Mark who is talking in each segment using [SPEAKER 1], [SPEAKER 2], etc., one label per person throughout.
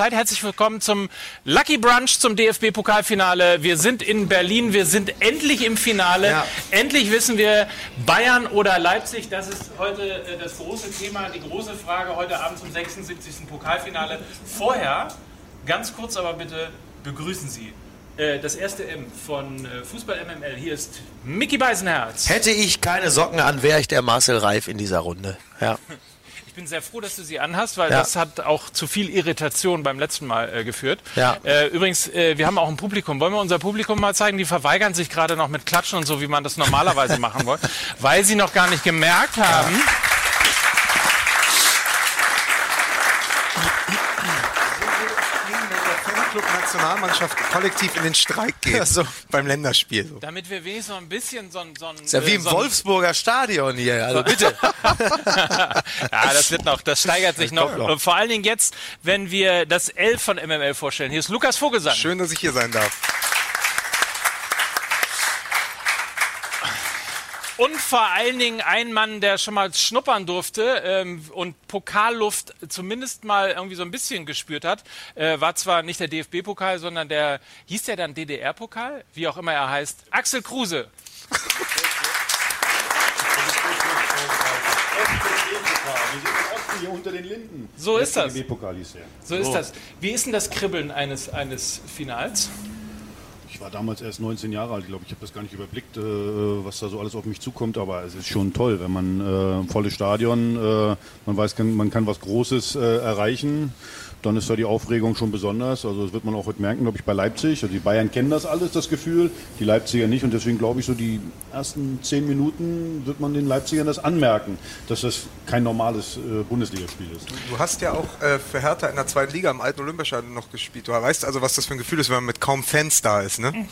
[SPEAKER 1] Zeit. Herzlich willkommen zum Lucky Brunch zum DFB-Pokalfinale. Wir sind in Berlin, wir sind endlich im Finale. Ja. Endlich wissen wir, Bayern oder Leipzig, das ist heute äh, das große Thema, die große Frage heute Abend zum 76. Pokalfinale. Vorher, ganz kurz aber bitte, begrüßen Sie äh, das erste M von äh, Fußball MML. Hier ist Mickey Beisenherz.
[SPEAKER 2] Hätte ich keine Socken an, wäre ich der Marcel Reif in dieser Runde. Ja.
[SPEAKER 1] Ich bin sehr froh, dass du sie anhast, weil ja. das hat auch zu viel Irritation beim letzten Mal äh, geführt. Ja. Äh, übrigens, äh, wir haben auch ein Publikum. Wollen wir unser Publikum mal zeigen? Die verweigern sich gerade noch mit Klatschen und so, wie man das normalerweise machen wollte, weil sie noch gar nicht gemerkt haben. Ja
[SPEAKER 3] Nationalmannschaft kollektiv in den Streik geht.
[SPEAKER 2] so. Beim Länderspiel. So.
[SPEAKER 1] Damit wir wenigstens so ein bisschen so ein. So
[SPEAKER 2] ist ja wie im so Wolfsburger Stadion hier, also bitte.
[SPEAKER 1] ja, das wird noch, das steigert sich noch. noch. Vor allen Dingen jetzt, wenn wir das Elf von MML vorstellen. Hier ist Lukas Vogelsang.
[SPEAKER 3] Schön, dass ich hier sein darf.
[SPEAKER 1] Und vor allen Dingen ein Mann, der schon mal schnuppern durfte ähm, und Pokalluft zumindest mal irgendwie so ein bisschen gespürt hat. Äh, war zwar nicht der DFB-Pokal, sondern der, hieß der dann DDR-Pokal? Wie auch immer er heißt. Axel Kruse.
[SPEAKER 4] hier unter den Linden.
[SPEAKER 1] So ist das. So ist das. Wie ist denn das Kribbeln eines, eines Finals?
[SPEAKER 4] Ich war damals erst 19 Jahre alt, glaube ich. habe das gar nicht überblickt, äh, was da so alles auf mich zukommt. Aber es ist schon toll, wenn man äh, volles Stadion, äh, man weiß, kann, man kann was Großes äh, erreichen dann ist da die Aufregung schon besonders. Also das wird man auch heute merken, glaube ich, bei Leipzig. Also die Bayern kennen das alles, das Gefühl, die Leipziger nicht. Und deswegen glaube ich, so die ersten zehn Minuten wird man den Leipzigern das anmerken, dass das kein normales äh, Bundesligaspiel ist.
[SPEAKER 3] Du hast ja auch äh, für Hertha in der zweiten Liga im alten Olympiastadion noch gespielt. Du weißt also, was das für ein Gefühl ist, wenn man mit kaum Fans da ist, ne?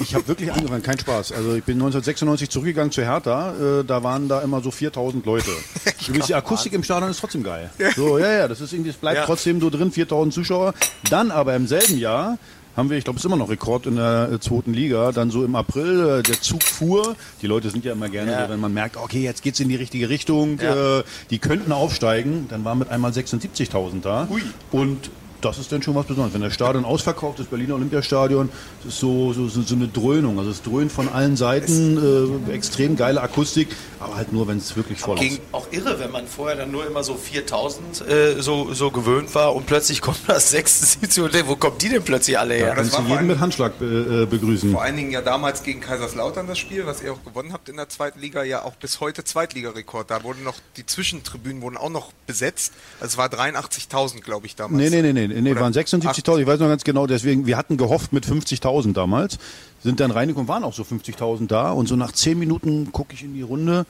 [SPEAKER 4] Ich habe wirklich angefangen, kein Spaß. Also ich bin 1996 zurückgegangen zu Hertha. Äh, da waren da immer so 4000 Leute. die Akustik im Stadion ist trotzdem geil. So, ja, ja, das ist irgendwie, es bleibt ja. trotzdem so drin, 4000 Zuschauer. Dann aber im selben Jahr haben wir, ich glaube, es ist immer noch Rekord in der äh, zweiten Liga. Dann so im April, äh, der Zug fuhr. Die Leute sind ja immer gerne ja. wenn man merkt, okay, jetzt geht es in die richtige Richtung. Ja. Äh, die könnten aufsteigen. Dann waren mit einmal 76.000 da. Ui. Und das ist dann schon was Besonderes. Wenn das Stadion ausverkauft, das Berliner Olympiastadion, das ist so, so, so eine Dröhnung. Also es dröhnt von allen Seiten, äh, extrem geile Akustik, aber halt nur, wenn es wirklich voll
[SPEAKER 2] ist. Auch irre, wenn man vorher dann nur immer so 4000 äh, so, so gewöhnt war und plötzlich kommt das 76 und wo kommt die denn plötzlich alle her?
[SPEAKER 4] Da kannst du jeden mit Handschlag be äh, begrüßen.
[SPEAKER 3] Vor allen Dingen ja damals gegen Kaiserslautern das Spiel, was ihr auch gewonnen habt in der zweiten Liga, ja auch bis heute Zweitligarekord. Da wurden noch, die Zwischentribünen wurden auch noch besetzt. Also es war 83.000, glaube ich, damals.
[SPEAKER 4] Nee, nee, nee, nee nee, waren 76.000, ich weiß noch ganz genau, deswegen, wir hatten gehofft mit 50.000 damals, sind dann reingekommen, waren auch so 50.000 da und so nach 10 Minuten gucke ich in die Runde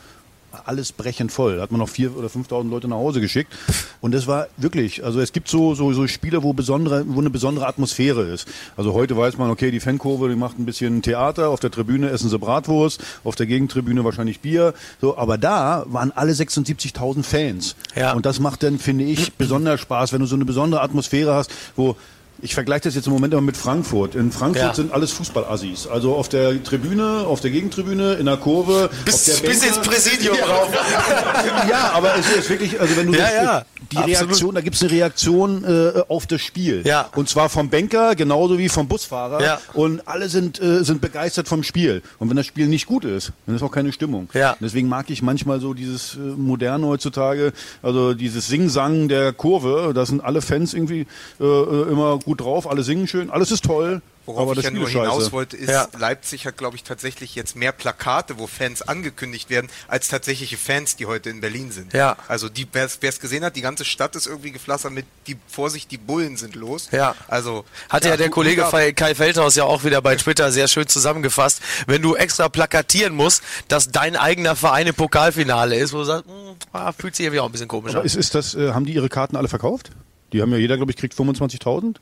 [SPEAKER 4] alles brechend voll. Da hat man noch vier oder 5.000 Leute nach Hause geschickt. Und das war wirklich, also es gibt so, so, so Spiele, wo, besondere, wo eine besondere Atmosphäre ist. Also heute weiß man, okay, die Fankurve, die macht ein bisschen Theater, auf der Tribüne essen sie Bratwurst, auf der Gegentribüne wahrscheinlich Bier. So, aber da waren alle 76.000 Fans. Ja. Und das macht dann, finde ich, besonders Spaß, wenn du so eine besondere Atmosphäre hast, wo ich vergleiche das jetzt im Moment immer mit Frankfurt. In Frankfurt ja. sind alles Fußballassis. Also auf der Tribüne, auf der Gegentribüne, in der Kurve.
[SPEAKER 2] Bis,
[SPEAKER 4] der
[SPEAKER 2] bis ins Präsidium ja. rauf.
[SPEAKER 4] ja, aber es ist wirklich, also wenn du ja, das, ja, die absolut. Reaktion, da gibt es eine Reaktion äh, auf das Spiel. Ja. Und zwar vom Banker genauso wie vom Busfahrer. Ja. Und alle sind, äh, sind begeistert vom Spiel. Und wenn das Spiel nicht gut ist, dann ist auch keine Stimmung. Ja. deswegen mag ich manchmal so dieses äh, Moderne heutzutage, also dieses Sing-Sang der Kurve. Da sind alle Fans irgendwie äh, äh immer gut gut drauf, alle singen schön, alles ist toll.
[SPEAKER 3] Worauf aber ich ja nur hinaus wollte, ist, ja. Leipzig hat, glaube ich, tatsächlich jetzt mehr Plakate, wo Fans angekündigt werden, als tatsächliche Fans, die heute in Berlin sind. Ja. Also die, wer es gesehen hat, die ganze Stadt ist irgendwie geflassert mit die Vorsicht, die Bullen sind los.
[SPEAKER 2] Ja. Also hat ja, ja der Kollege Kai Feldhaus ja auch wieder bei Twitter sehr schön zusammengefasst. Wenn du extra plakatieren musst, dass dein eigener Verein im Pokalfinale ist, wo du sagst, mh, hm, ah, fühlt sich irgendwie auch ein bisschen komisch aber
[SPEAKER 4] an. Ist, ist das, äh, haben die ihre Karten alle verkauft? Die haben ja jeder, glaube ich, kriegt 25.000.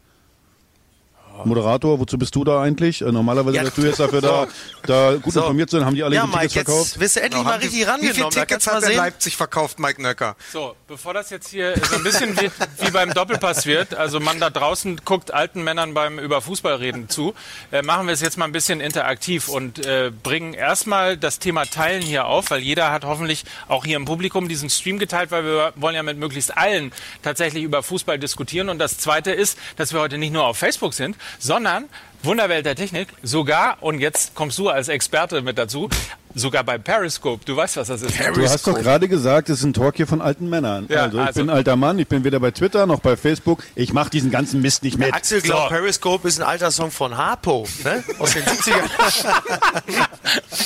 [SPEAKER 4] Moderator, wozu bist du da eigentlich? Äh, normalerweise ja. wärst du jetzt dafür da, da gut so. informiert sind, haben die alle ja, die Mike, Tickets verkauft.
[SPEAKER 2] Jetzt wirst du endlich genau, mal richtig rangenommen. Wie
[SPEAKER 3] viele Tickets hat der Leipzig verkauft, Mike Nöcker?
[SPEAKER 1] So, bevor das jetzt hier so ein bisschen wie, wie beim Doppelpass wird, also man da draußen guckt alten Männern beim über Fußball reden zu, äh, machen wir es jetzt mal ein bisschen interaktiv und äh, bringen erstmal das Thema Teilen hier auf, weil jeder hat hoffentlich auch hier im Publikum diesen Stream geteilt, weil wir wollen ja mit möglichst allen tatsächlich über Fußball diskutieren. Und das Zweite ist, dass wir heute nicht nur auf Facebook sind, sondern Wunderwelt der Technik, sogar, und jetzt kommst du als Experte mit dazu, sogar bei Periscope. Du weißt, was das ist.
[SPEAKER 4] Periscope. Du hast doch gerade gesagt, es ist ein Talk hier von alten Männern. Ja, also ich also bin ein alter Mann, ich bin weder bei Twitter noch bei Facebook. Ich mache diesen ganzen Mist nicht mit.
[SPEAKER 2] Axel glaubt, so. Periscope ist ein alter Song von Harpo, ne? aus den 70ern.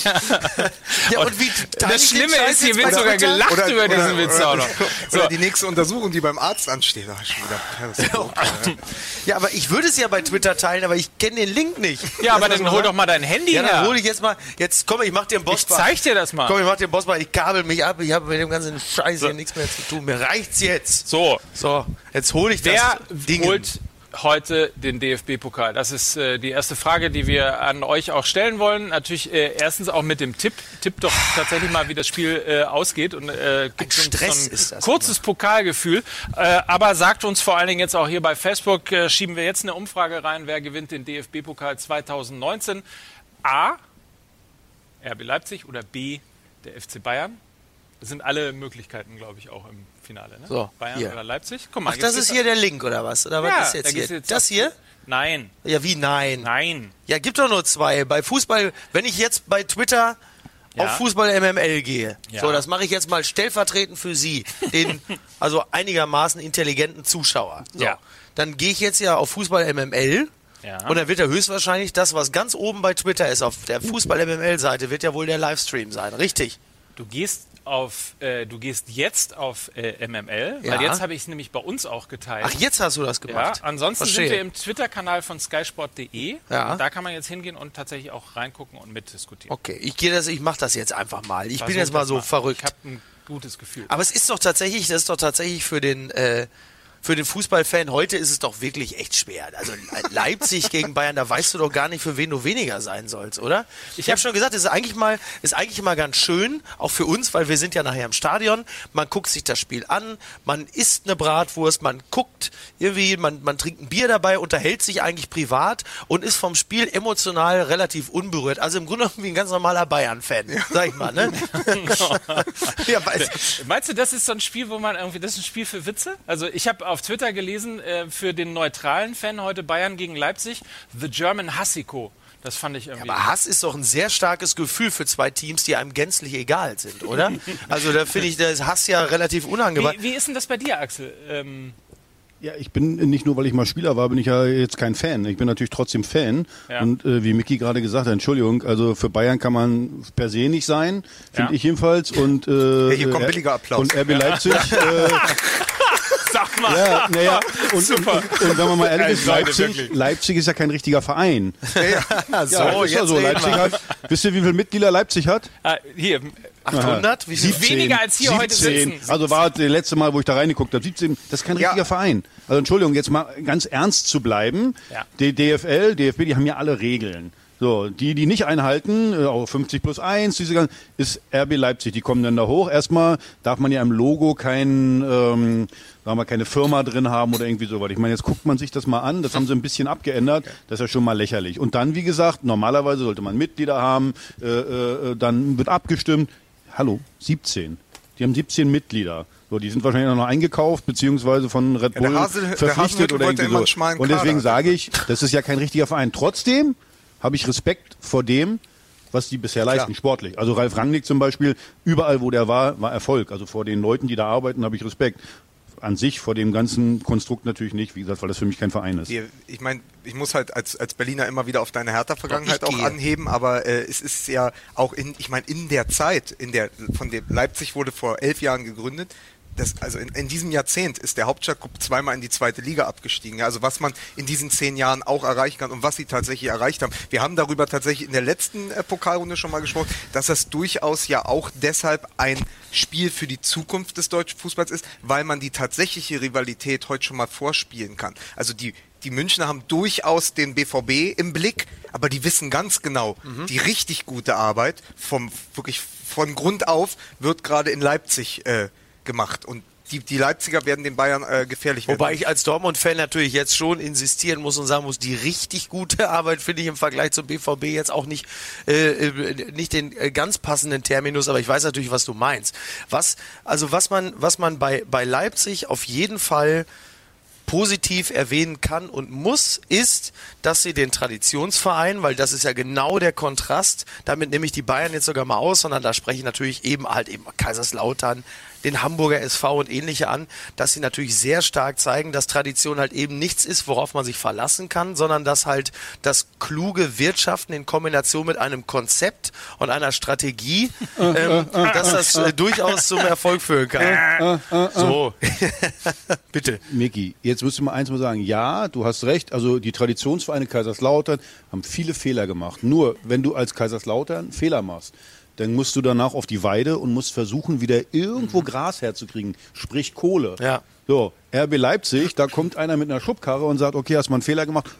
[SPEAKER 1] ja, und wie das Schlimme ist, hier wird sogar gelacht oder, über oder, diesen Witz auch noch.
[SPEAKER 3] So. Oder die nächste Untersuchung, die beim Arzt ansteht.
[SPEAKER 2] ja, aber ich würde es ja bei Twitter teilen, aber ich kenne den Link nicht.
[SPEAKER 1] Ja, aber dann hol doch mal dein Handy ja, her.
[SPEAKER 2] Dann hol ich jetzt mal, jetzt komm, ich mach dir einen Boss.
[SPEAKER 1] Ich zeig dir das mal.
[SPEAKER 2] Komm, ich mach dir einen Boss mal, ich kabel mich ab, ich habe mit dem ganzen Scheiß so. hier nichts mehr zu tun. Mir reicht's jetzt.
[SPEAKER 1] So.
[SPEAKER 2] So, jetzt hol ich das
[SPEAKER 1] Wer Ding. holt heute den DFB-Pokal? Das ist äh, die erste Frage, die wir an euch auch stellen wollen. Natürlich äh, erstens auch mit dem Tipp. Tipp doch tatsächlich mal, wie das Spiel äh, ausgeht und äh, gibt uns so ein kurzes immer. Pokalgefühl. Äh, aber sagt uns vor allen Dingen jetzt auch hier bei Facebook, äh, schieben wir jetzt eine Umfrage rein, wer gewinnt den DFB-Pokal 2019? A. RB Leipzig oder B. der FC Bayern? Das sind alle Möglichkeiten, glaube ich, auch im Finale. Ne?
[SPEAKER 2] So,
[SPEAKER 1] Bayern
[SPEAKER 2] hier.
[SPEAKER 1] oder Leipzig.
[SPEAKER 2] Guck mal, Ach, das ist hier der Link oder was? Oder ja, was ist jetzt da hier? Jetzt das hier?
[SPEAKER 1] Nein.
[SPEAKER 2] Ja, wie nein?
[SPEAKER 1] Nein.
[SPEAKER 2] Ja, gibt doch nur zwei. Bei Fußball, wenn ich jetzt bei Twitter ja. auf Fußball MML gehe, ja. so, das mache ich jetzt mal stellvertretend für Sie, den also einigermaßen intelligenten Zuschauer. So, ja. Dann gehe ich jetzt ja auf Fußball MML. Ja. Und dann wird ja höchstwahrscheinlich das, was ganz oben bei Twitter ist, auf der Fußball-MML-Seite, wird ja wohl der Livestream sein, richtig?
[SPEAKER 1] Du gehst auf, äh, du gehst jetzt auf äh, MML, ja. weil jetzt habe ich es nämlich bei uns auch geteilt.
[SPEAKER 2] Ach, jetzt hast du das gemacht.
[SPEAKER 1] Ja, ansonsten Verstehe. sind wir im Twitter-Kanal von skysport.de. Ja. Da kann man jetzt hingehen und tatsächlich auch reingucken und mitdiskutieren.
[SPEAKER 2] Okay, ich gehe das, ich mache das jetzt einfach mal. Ich Versuch bin jetzt mal so mal. verrückt.
[SPEAKER 1] Ich habe ein gutes Gefühl.
[SPEAKER 2] Aber es ist doch tatsächlich, das ist doch tatsächlich für den äh, für den Fußballfan heute ist es doch wirklich echt schwer. Also Leipzig gegen Bayern, da weißt du doch gar nicht, für wen du weniger sein sollst, oder? Ich habe schon gesagt, es ist eigentlich mal, ist eigentlich mal ganz schön, auch für uns, weil wir sind ja nachher im Stadion. Man guckt sich das Spiel an, man isst eine Bratwurst, man guckt irgendwie, man, man trinkt ein Bier dabei, unterhält sich eigentlich privat und ist vom Spiel emotional relativ unberührt. Also im Grunde wie ein ganz normaler Bayern-Fan, sag ich mal, ne?
[SPEAKER 1] ja, Meinst du, das ist so ein Spiel, wo man irgendwie, das ist ein Spiel für Witze? Also ich habe auf Twitter gelesen, äh, für den neutralen Fan heute Bayern gegen Leipzig, The German Hassiko. Das fand ich irgendwie.
[SPEAKER 2] Ja, aber Hass ist doch ein sehr starkes Gefühl für zwei Teams, die einem gänzlich egal sind, oder? also da finde ich das Hass ja relativ unangebracht.
[SPEAKER 1] Wie, wie, ist denn das bei dir, Axel? Ähm
[SPEAKER 4] ja, ich bin nicht nur, weil ich mal Spieler war, bin ich ja jetzt kein Fan. Ich bin natürlich trotzdem Fan. Ja. Und äh, wie Micky gerade gesagt hat, Entschuldigung, also für Bayern kann man per se nicht sein, finde ja. ich jedenfalls. Und äh,
[SPEAKER 3] ja, hier kommt billiger Applaus.
[SPEAKER 4] Und RB Leipzig. äh,
[SPEAKER 1] Sag mal.
[SPEAKER 4] Ja, naja, und, Super. Und, und, und, wenn man mal ehrlich ist, Leipzig, Leipzig ist ja kein richtiger Verein.
[SPEAKER 2] Ja, so, ja, jetzt
[SPEAKER 4] so. Leipzig hat, wisst ihr, wie viele Mitglieder Leipzig hat?
[SPEAKER 1] Ah, hier,
[SPEAKER 2] 800?
[SPEAKER 1] Wie 17, Weniger als hier 17. heute sitzen.
[SPEAKER 4] Also war das letzte Mal, wo ich da reingeguckt habe. 17, das ist kein richtiger ja. Verein. Also Entschuldigung, jetzt mal ganz ernst zu bleiben. Ja. Die DFL, DFB, die haben ja alle Regeln. So, die, die nicht einhalten, äh, auch 50 plus 1, diese ganzen, ist RB Leipzig. Die kommen dann da hoch. Erstmal darf man ja im Logo kein, ähm, sagen wir, keine Firma drin haben oder irgendwie so was. Ich meine, jetzt guckt man sich das mal an. Das haben sie ein bisschen abgeändert. Das ist ja schon mal lächerlich. Und dann, wie gesagt, normalerweise sollte man Mitglieder haben. Äh, äh, dann wird abgestimmt. Hallo, 17. Die haben 17 Mitglieder. So, die sind wahrscheinlich noch eingekauft, beziehungsweise von Red Bull ja, Hasel, verpflichtet oder irgendwie so. Und deswegen sage ich, das ist ja kein richtiger Verein. Trotzdem habe ich Respekt vor dem, was die bisher leisten, Klar. sportlich. Also Ralf Rangnick zum Beispiel, überall wo der war, war Erfolg. Also vor den Leuten, die da arbeiten, habe ich Respekt. An sich vor dem ganzen Konstrukt natürlich nicht, wie gesagt, weil das für mich kein Verein ist.
[SPEAKER 3] Ich meine, ich muss halt als, als Berliner immer wieder auf deine Hertha-Vergangenheit auch anheben, aber äh, es ist ja auch in, ich meine, in der Zeit, in der von dem Leipzig wurde vor elf Jahren gegründet, das, also in, in, diesem Jahrzehnt ist der Hauptstadtclub zweimal in die zweite Liga abgestiegen. Also was man in diesen zehn Jahren auch erreichen kann und was sie tatsächlich erreicht haben. Wir haben darüber tatsächlich in der letzten äh, Pokalrunde schon mal gesprochen, dass das durchaus ja auch deshalb ein Spiel für die Zukunft des deutschen Fußballs ist, weil man die tatsächliche Rivalität heute schon mal vorspielen kann. Also die die Münchner haben durchaus den BVB im Blick, aber die wissen ganz genau, mhm. die richtig gute Arbeit vom wirklich von Grund auf wird gerade in Leipzig äh, gemacht und die, die Leipziger werden den Bayern äh, gefährlich
[SPEAKER 2] werden. Wobei ich als Dortmund-Fan natürlich jetzt schon insistieren muss und sagen muss, die richtig gute Arbeit finde ich im Vergleich zum BVB jetzt auch nicht, äh, äh, nicht den äh, ganz passenden Terminus, aber ich weiß natürlich, was du meinst. Was, also was man, was man bei, bei Leipzig auf jeden Fall positiv erwähnen kann und muss, ist, dass sie den Traditionsverein, weil das ist ja genau der Kontrast, damit nehme ich die Bayern jetzt sogar mal aus, sondern da spreche ich natürlich eben halt eben Kaiserslautern, den Hamburger SV und ähnliche an, dass sie natürlich sehr stark zeigen, dass Tradition halt eben nichts ist, worauf man sich verlassen kann, sondern dass halt das kluge Wirtschaften in Kombination mit einem Konzept und einer Strategie, ähm, dass das äh, durchaus zum Erfolg führen kann. so, bitte.
[SPEAKER 4] Miki, jetzt musst du mal eins mal sagen. Ja, du hast recht. Also die Traditionsvereine Kaiserslautern haben viele Fehler gemacht. Nur wenn du als Kaiserslautern Fehler machst, dann musst du danach auf die Weide und musst versuchen, wieder irgendwo mhm. Gras herzukriegen, sprich Kohle.
[SPEAKER 2] Ja.
[SPEAKER 4] So, RB Leipzig, da kommt einer mit einer Schubkarre und sagt, okay, hast mal einen Fehler gemacht,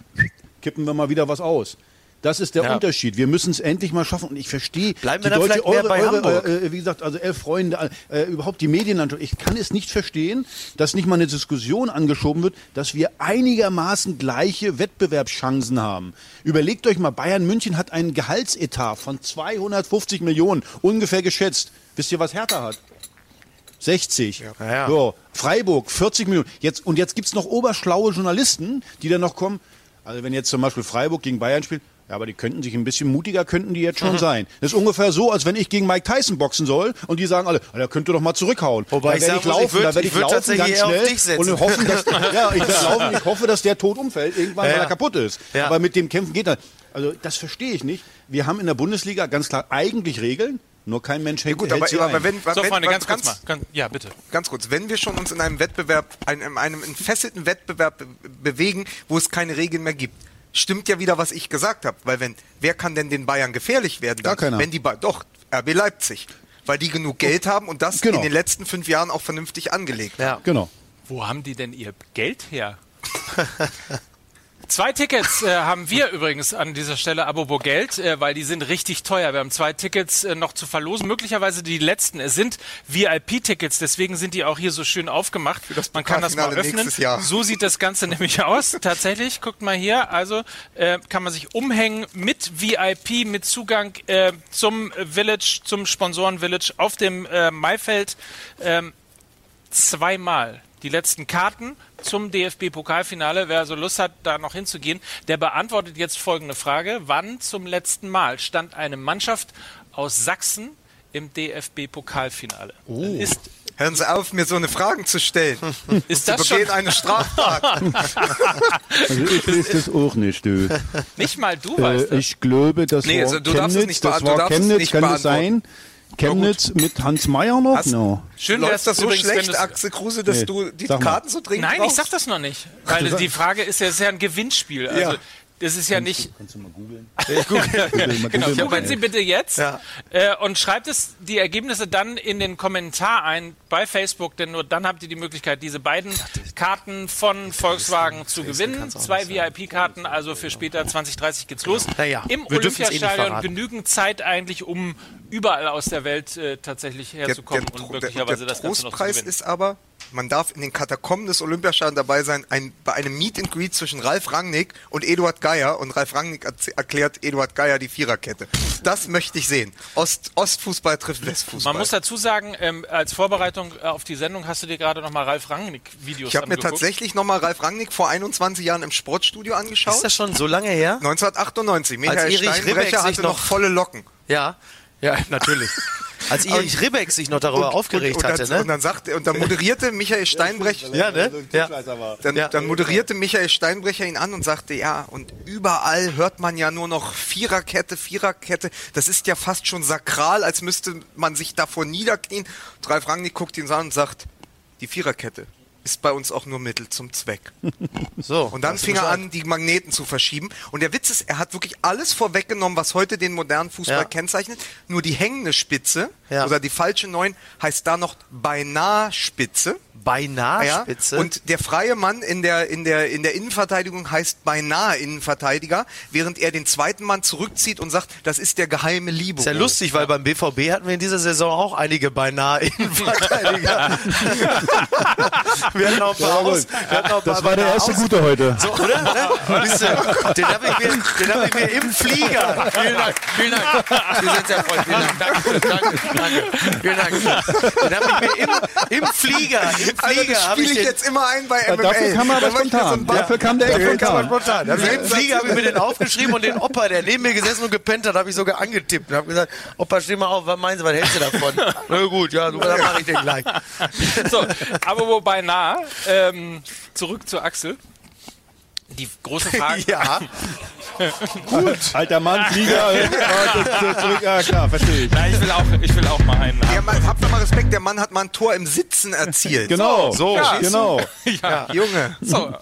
[SPEAKER 4] kippen wir mal wieder was aus. Das ist der ja. Unterschied. Wir müssen es endlich mal schaffen. Und ich verstehe
[SPEAKER 2] Bleiben wir die deutsche vielleicht eure, bei eure, Hamburg.
[SPEAKER 4] Äh, wie gesagt, also elf Freunde, äh, überhaupt die Medienlandschaft. Ich kann es nicht verstehen, dass nicht mal eine Diskussion angeschoben wird, dass wir einigermaßen gleiche Wettbewerbschancen haben. Überlegt euch mal, Bayern München hat einen Gehaltsetat von 250 Millionen, ungefähr geschätzt. Wisst ihr, was Hertha hat? 60. Ja. Ja. So, Freiburg 40 Millionen. Jetzt, und jetzt gibt es noch oberschlaue Journalisten, die dann noch kommen. Also wenn jetzt zum Beispiel Freiburg gegen Bayern spielt, ja, aber die könnten sich ein bisschen mutiger, könnten die jetzt schon mhm. sein. Das ist ungefähr so, als wenn ich gegen Mike Tyson boxen soll und die sagen alle, da könnt ihr doch mal zurückhauen.
[SPEAKER 2] Wobei da werde ich laufen, da werde ich, laufen ganz schnell
[SPEAKER 4] und hoffen, dass, ja, ich laufen, ich hoffe, dass der tot umfällt, irgendwann, ja, weil er kaputt ist. Ja. Aber mit dem Kämpfen geht das. Also, das verstehe ich nicht. Wir haben in der Bundesliga ganz klar eigentlich Regeln. Nur kein Mensch hält, ja, gut, aber, aber
[SPEAKER 1] wenn, so, wenn, Freunde, ganz, ganz kurz mal. Ganz, ja, bitte.
[SPEAKER 3] Ganz kurz. Wenn wir schon uns in einem Wettbewerb, einem, einem entfesselten Wettbewerb bewegen, wo es keine Regeln mehr gibt, stimmt ja wieder, was ich gesagt habe. Weil wenn, wer kann denn den Bayern gefährlich werden?
[SPEAKER 4] Dann? Gar keiner.
[SPEAKER 3] Wenn die ba doch, RB Leipzig. Weil die genug Geld haben und das genau. in den letzten fünf Jahren auch vernünftig angelegt
[SPEAKER 4] ja. Genau.
[SPEAKER 1] Wo haben die denn ihr Geld her? Zwei Tickets äh, haben wir übrigens an dieser Stelle, Abobo Geld, äh, weil die sind richtig teuer. Wir haben zwei Tickets äh, noch zu verlosen, möglicherweise die letzten. Es sind VIP-Tickets, deswegen sind die auch hier so schön aufgemacht. Man kann das mal öffnen. So sieht das Ganze nämlich aus. Tatsächlich, guckt mal hier. Also äh, kann man sich umhängen mit VIP, mit Zugang äh, zum Village, zum Sponsoren-Village auf dem äh, Maifeld. Ähm, zweimal die letzten Karten zum DFB-Pokalfinale. Wer also Lust hat, da noch hinzugehen, der beantwortet jetzt folgende Frage. Wann zum letzten Mal stand eine Mannschaft aus Sachsen im DFB-Pokalfinale?
[SPEAKER 3] Oh. Ist Hören Sie auf, mir so eine Fragen zu stellen.
[SPEAKER 1] Ist das Sie
[SPEAKER 3] schon eine Straftat?
[SPEAKER 4] also ich weiß das auch nicht, du.
[SPEAKER 1] Nicht mal du weißt
[SPEAKER 4] äh, Ich glaube, das nee, war also, du Chemnitz, nicht das war Chemnitz, kann es sein? Chemnitz mit Hans Meyer noch? Hast, no.
[SPEAKER 3] Schön, dass das so schlecht, Axel Kruse, dass nee, du die Karten so dringend
[SPEAKER 1] Nein, brauchst. ich sag das noch nicht. Weil die Frage ist ja, ist ja ein Gewinnspiel. Also, ja. Das ist ja
[SPEAKER 4] kannst
[SPEAKER 1] nicht.
[SPEAKER 4] Du, kannst du mal googeln?
[SPEAKER 1] googeln. genau, googeln Sie bitte jetzt ja. äh, und schreibt es die Ergebnisse dann in den Kommentar ein bei Facebook, denn nur dann habt ihr die Möglichkeit, diese beiden Karten von Volkswagen zu gewinnen. Zwei VIP-Karten, also für später 2030 geht's los.
[SPEAKER 2] Naja,
[SPEAKER 1] Im eh Olympiastadion genügend Zeit eigentlich, um überall aus der Welt äh, tatsächlich herzukommen
[SPEAKER 3] der, der, und möglicherweise der, der das Ganze noch zu gewinnen. ist aber, man darf in den Katakomben des Olympiastadions dabei sein, ein, bei einem Meet and Greet zwischen Ralf Rangnick und Eduard Geier und Ralf Rangnick erklärt Eduard Geier die Viererkette. Das möchte ich sehen. Ost, Ostfußball trifft Westfußball.
[SPEAKER 1] Man muss dazu sagen, ähm, als Vorbereitung auf die Sendung hast du dir gerade nochmal Ralf Rangnick Videos
[SPEAKER 3] Ich habe mir tatsächlich nochmal Ralf Rangnick vor 21 Jahren im Sportstudio angeschaut.
[SPEAKER 2] Ist das schon so lange her?
[SPEAKER 3] 1998. Michael Steinbrecher hatte noch volle Locken.
[SPEAKER 2] Ja, ja, natürlich. Als Erich Ribbeck sich noch darüber und, aufgeregt
[SPEAKER 3] und, und,
[SPEAKER 2] hatte, ne?
[SPEAKER 3] Und dann sagte, und dann moderierte Michael Steinbrecher,
[SPEAKER 2] ja, ne?
[SPEAKER 3] ja. Dann, dann moderierte Michael Steinbrecher ihn an und sagte, ja, und überall hört man ja nur noch Viererkette, Viererkette. Das ist ja fast schon sakral, als müsste man sich davor niederknien. Und Ralf Rangnick guckt ihn an und sagt, die Viererkette ist bei uns auch nur Mittel zum Zweck. So. Und dann fing er an, die Magneten zu verschieben. Und der Witz ist, er hat wirklich alles vorweggenommen, was heute den modernen Fußball ja. kennzeichnet. Nur die hängende Spitze ja. oder die falsche Neun heißt da noch beinahe Spitze.
[SPEAKER 2] Beinahe ja, Spitze.
[SPEAKER 3] Und der freie Mann in der, in, der, in der Innenverteidigung heißt beinahe Innenverteidiger, während er den zweiten Mann zurückzieht und sagt, das ist der geheime Liebe.
[SPEAKER 2] Ist ja lustig, weil beim BVB hatten wir in dieser Saison auch einige beinahe Innenverteidiger.
[SPEAKER 4] wir hatten auch ein paar, aus, wir hatten auch das war der erste aus. gute heute.
[SPEAKER 2] So, oder? oder? den habe ich, mir, hab ich mir im Flieger. Vielen Dank, vielen Dank. Sie sind sehr freundlich. Vielen Dank, danke, danke, danke. Vielen Dank. Den habe ich mir im, im Flieger, im
[SPEAKER 3] also Flieger also spiele ich den, jetzt immer ein bei MMA.
[SPEAKER 4] Dafür kam er aber spontan. So dafür kam der
[SPEAKER 2] echt spontan. spontan. Ja, Im Flieger habe ich mir den aufgeschrieben und den Opa, der neben mir gesessen und gepennt hat, habe ich sogar angetippt und habe gesagt, Opa, steh mal auf, was meinen Sie, was hältst du davon? Na gut, ja, dann mache ich den gleich.
[SPEAKER 1] So, aber wobei nah, ähm, zurück zu Axel. Die große Frage.
[SPEAKER 2] ja.
[SPEAKER 4] Gut. Alter Mann, Flieger, zurück. Ja, klar, verstehe ich.
[SPEAKER 1] Na, ich will auch, ich will auch mal einen
[SPEAKER 3] haben. Ja, man, habt doch mal Respekt, der Mann hat mal ein Tor im Sitzen erzielt.
[SPEAKER 4] Genau, so,
[SPEAKER 3] ja,
[SPEAKER 4] genau.
[SPEAKER 3] Ja. Junge.
[SPEAKER 1] So.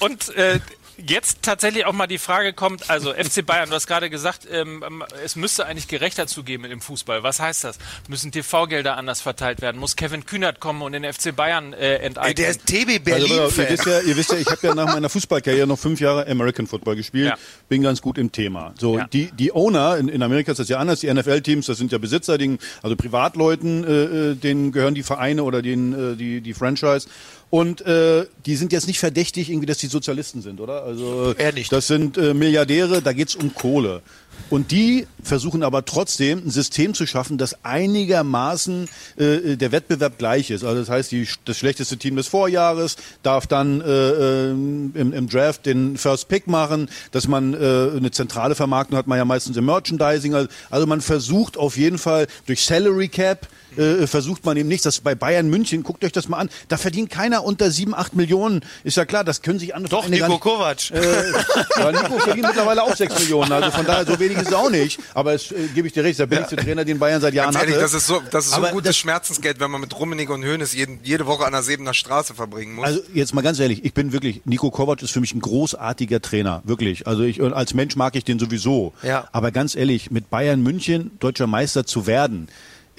[SPEAKER 1] Und äh, jetzt tatsächlich auch mal die Frage kommt, also FC Bayern, du hast gerade gesagt, ähm, es müsste eigentlich gerechter zugeben im Fußball. Was heißt das? Müssen TV-Gelder anders verteilt werden? Muss Kevin Kühnert kommen und den FC Bayern äh, enteignen?
[SPEAKER 2] Der ist TB Berlin.
[SPEAKER 4] Also, ihr, wisst ja, ihr wisst ja, ich habe ja nach meiner Fußballkarriere noch fünf Jahre American Football gespielt, ja. bin ganz gut im Thema. So, ja. die, die Owner, in, in Amerika ist das ja anders, die NFL-Teams, das sind ja Besitzer, die, also Privatleuten, äh, äh, denen gehören die Vereine oder denen, äh, die, die Franchise. Und äh, die sind jetzt nicht verdächtig, irgendwie, dass die Sozialisten sind, oder? Also
[SPEAKER 2] Eher nicht.
[SPEAKER 4] das sind äh, Milliardäre, da geht's um Kohle. Und die versuchen aber trotzdem ein System zu schaffen, das einigermaßen äh, der Wettbewerb gleich ist. Also das heißt, die, das schlechteste Team des Vorjahres darf dann äh, äh, im, im Draft den First Pick machen, dass man äh, eine zentrale Vermarktung hat man ja meistens im Merchandising. Also man versucht auf jeden Fall durch Salary Cap äh, versucht man eben nichts. Das bei Bayern München, guckt euch das mal an, da verdient keiner unter 7, 8 Millionen. Ist ja klar, das können sich andere
[SPEAKER 2] Doch, Nico Kovac. Äh,
[SPEAKER 4] ja, Nico verdient mittlerweile auch 6 Millionen. Also von daher, so wenig ist es auch nicht. Aber es äh, gebe ich dir recht, der billigste ja. Trainer, den Bayern seit Jahren
[SPEAKER 3] Ganz ehrlich,
[SPEAKER 4] hatte.
[SPEAKER 3] Das ist so, das ist so gutes das, Schmerzensgeld, wenn man mit Rummenigge und Hönes jede Woche an der Sebener Straße verbringen muss.
[SPEAKER 4] Also jetzt mal ganz ehrlich, ich bin wirklich, Nico Kovac ist für mich ein großartiger Trainer, wirklich. Also ich, als Mensch mag ich den sowieso.
[SPEAKER 2] Ja.
[SPEAKER 4] Aber ganz ehrlich, mit Bayern München deutscher Meister zu werden,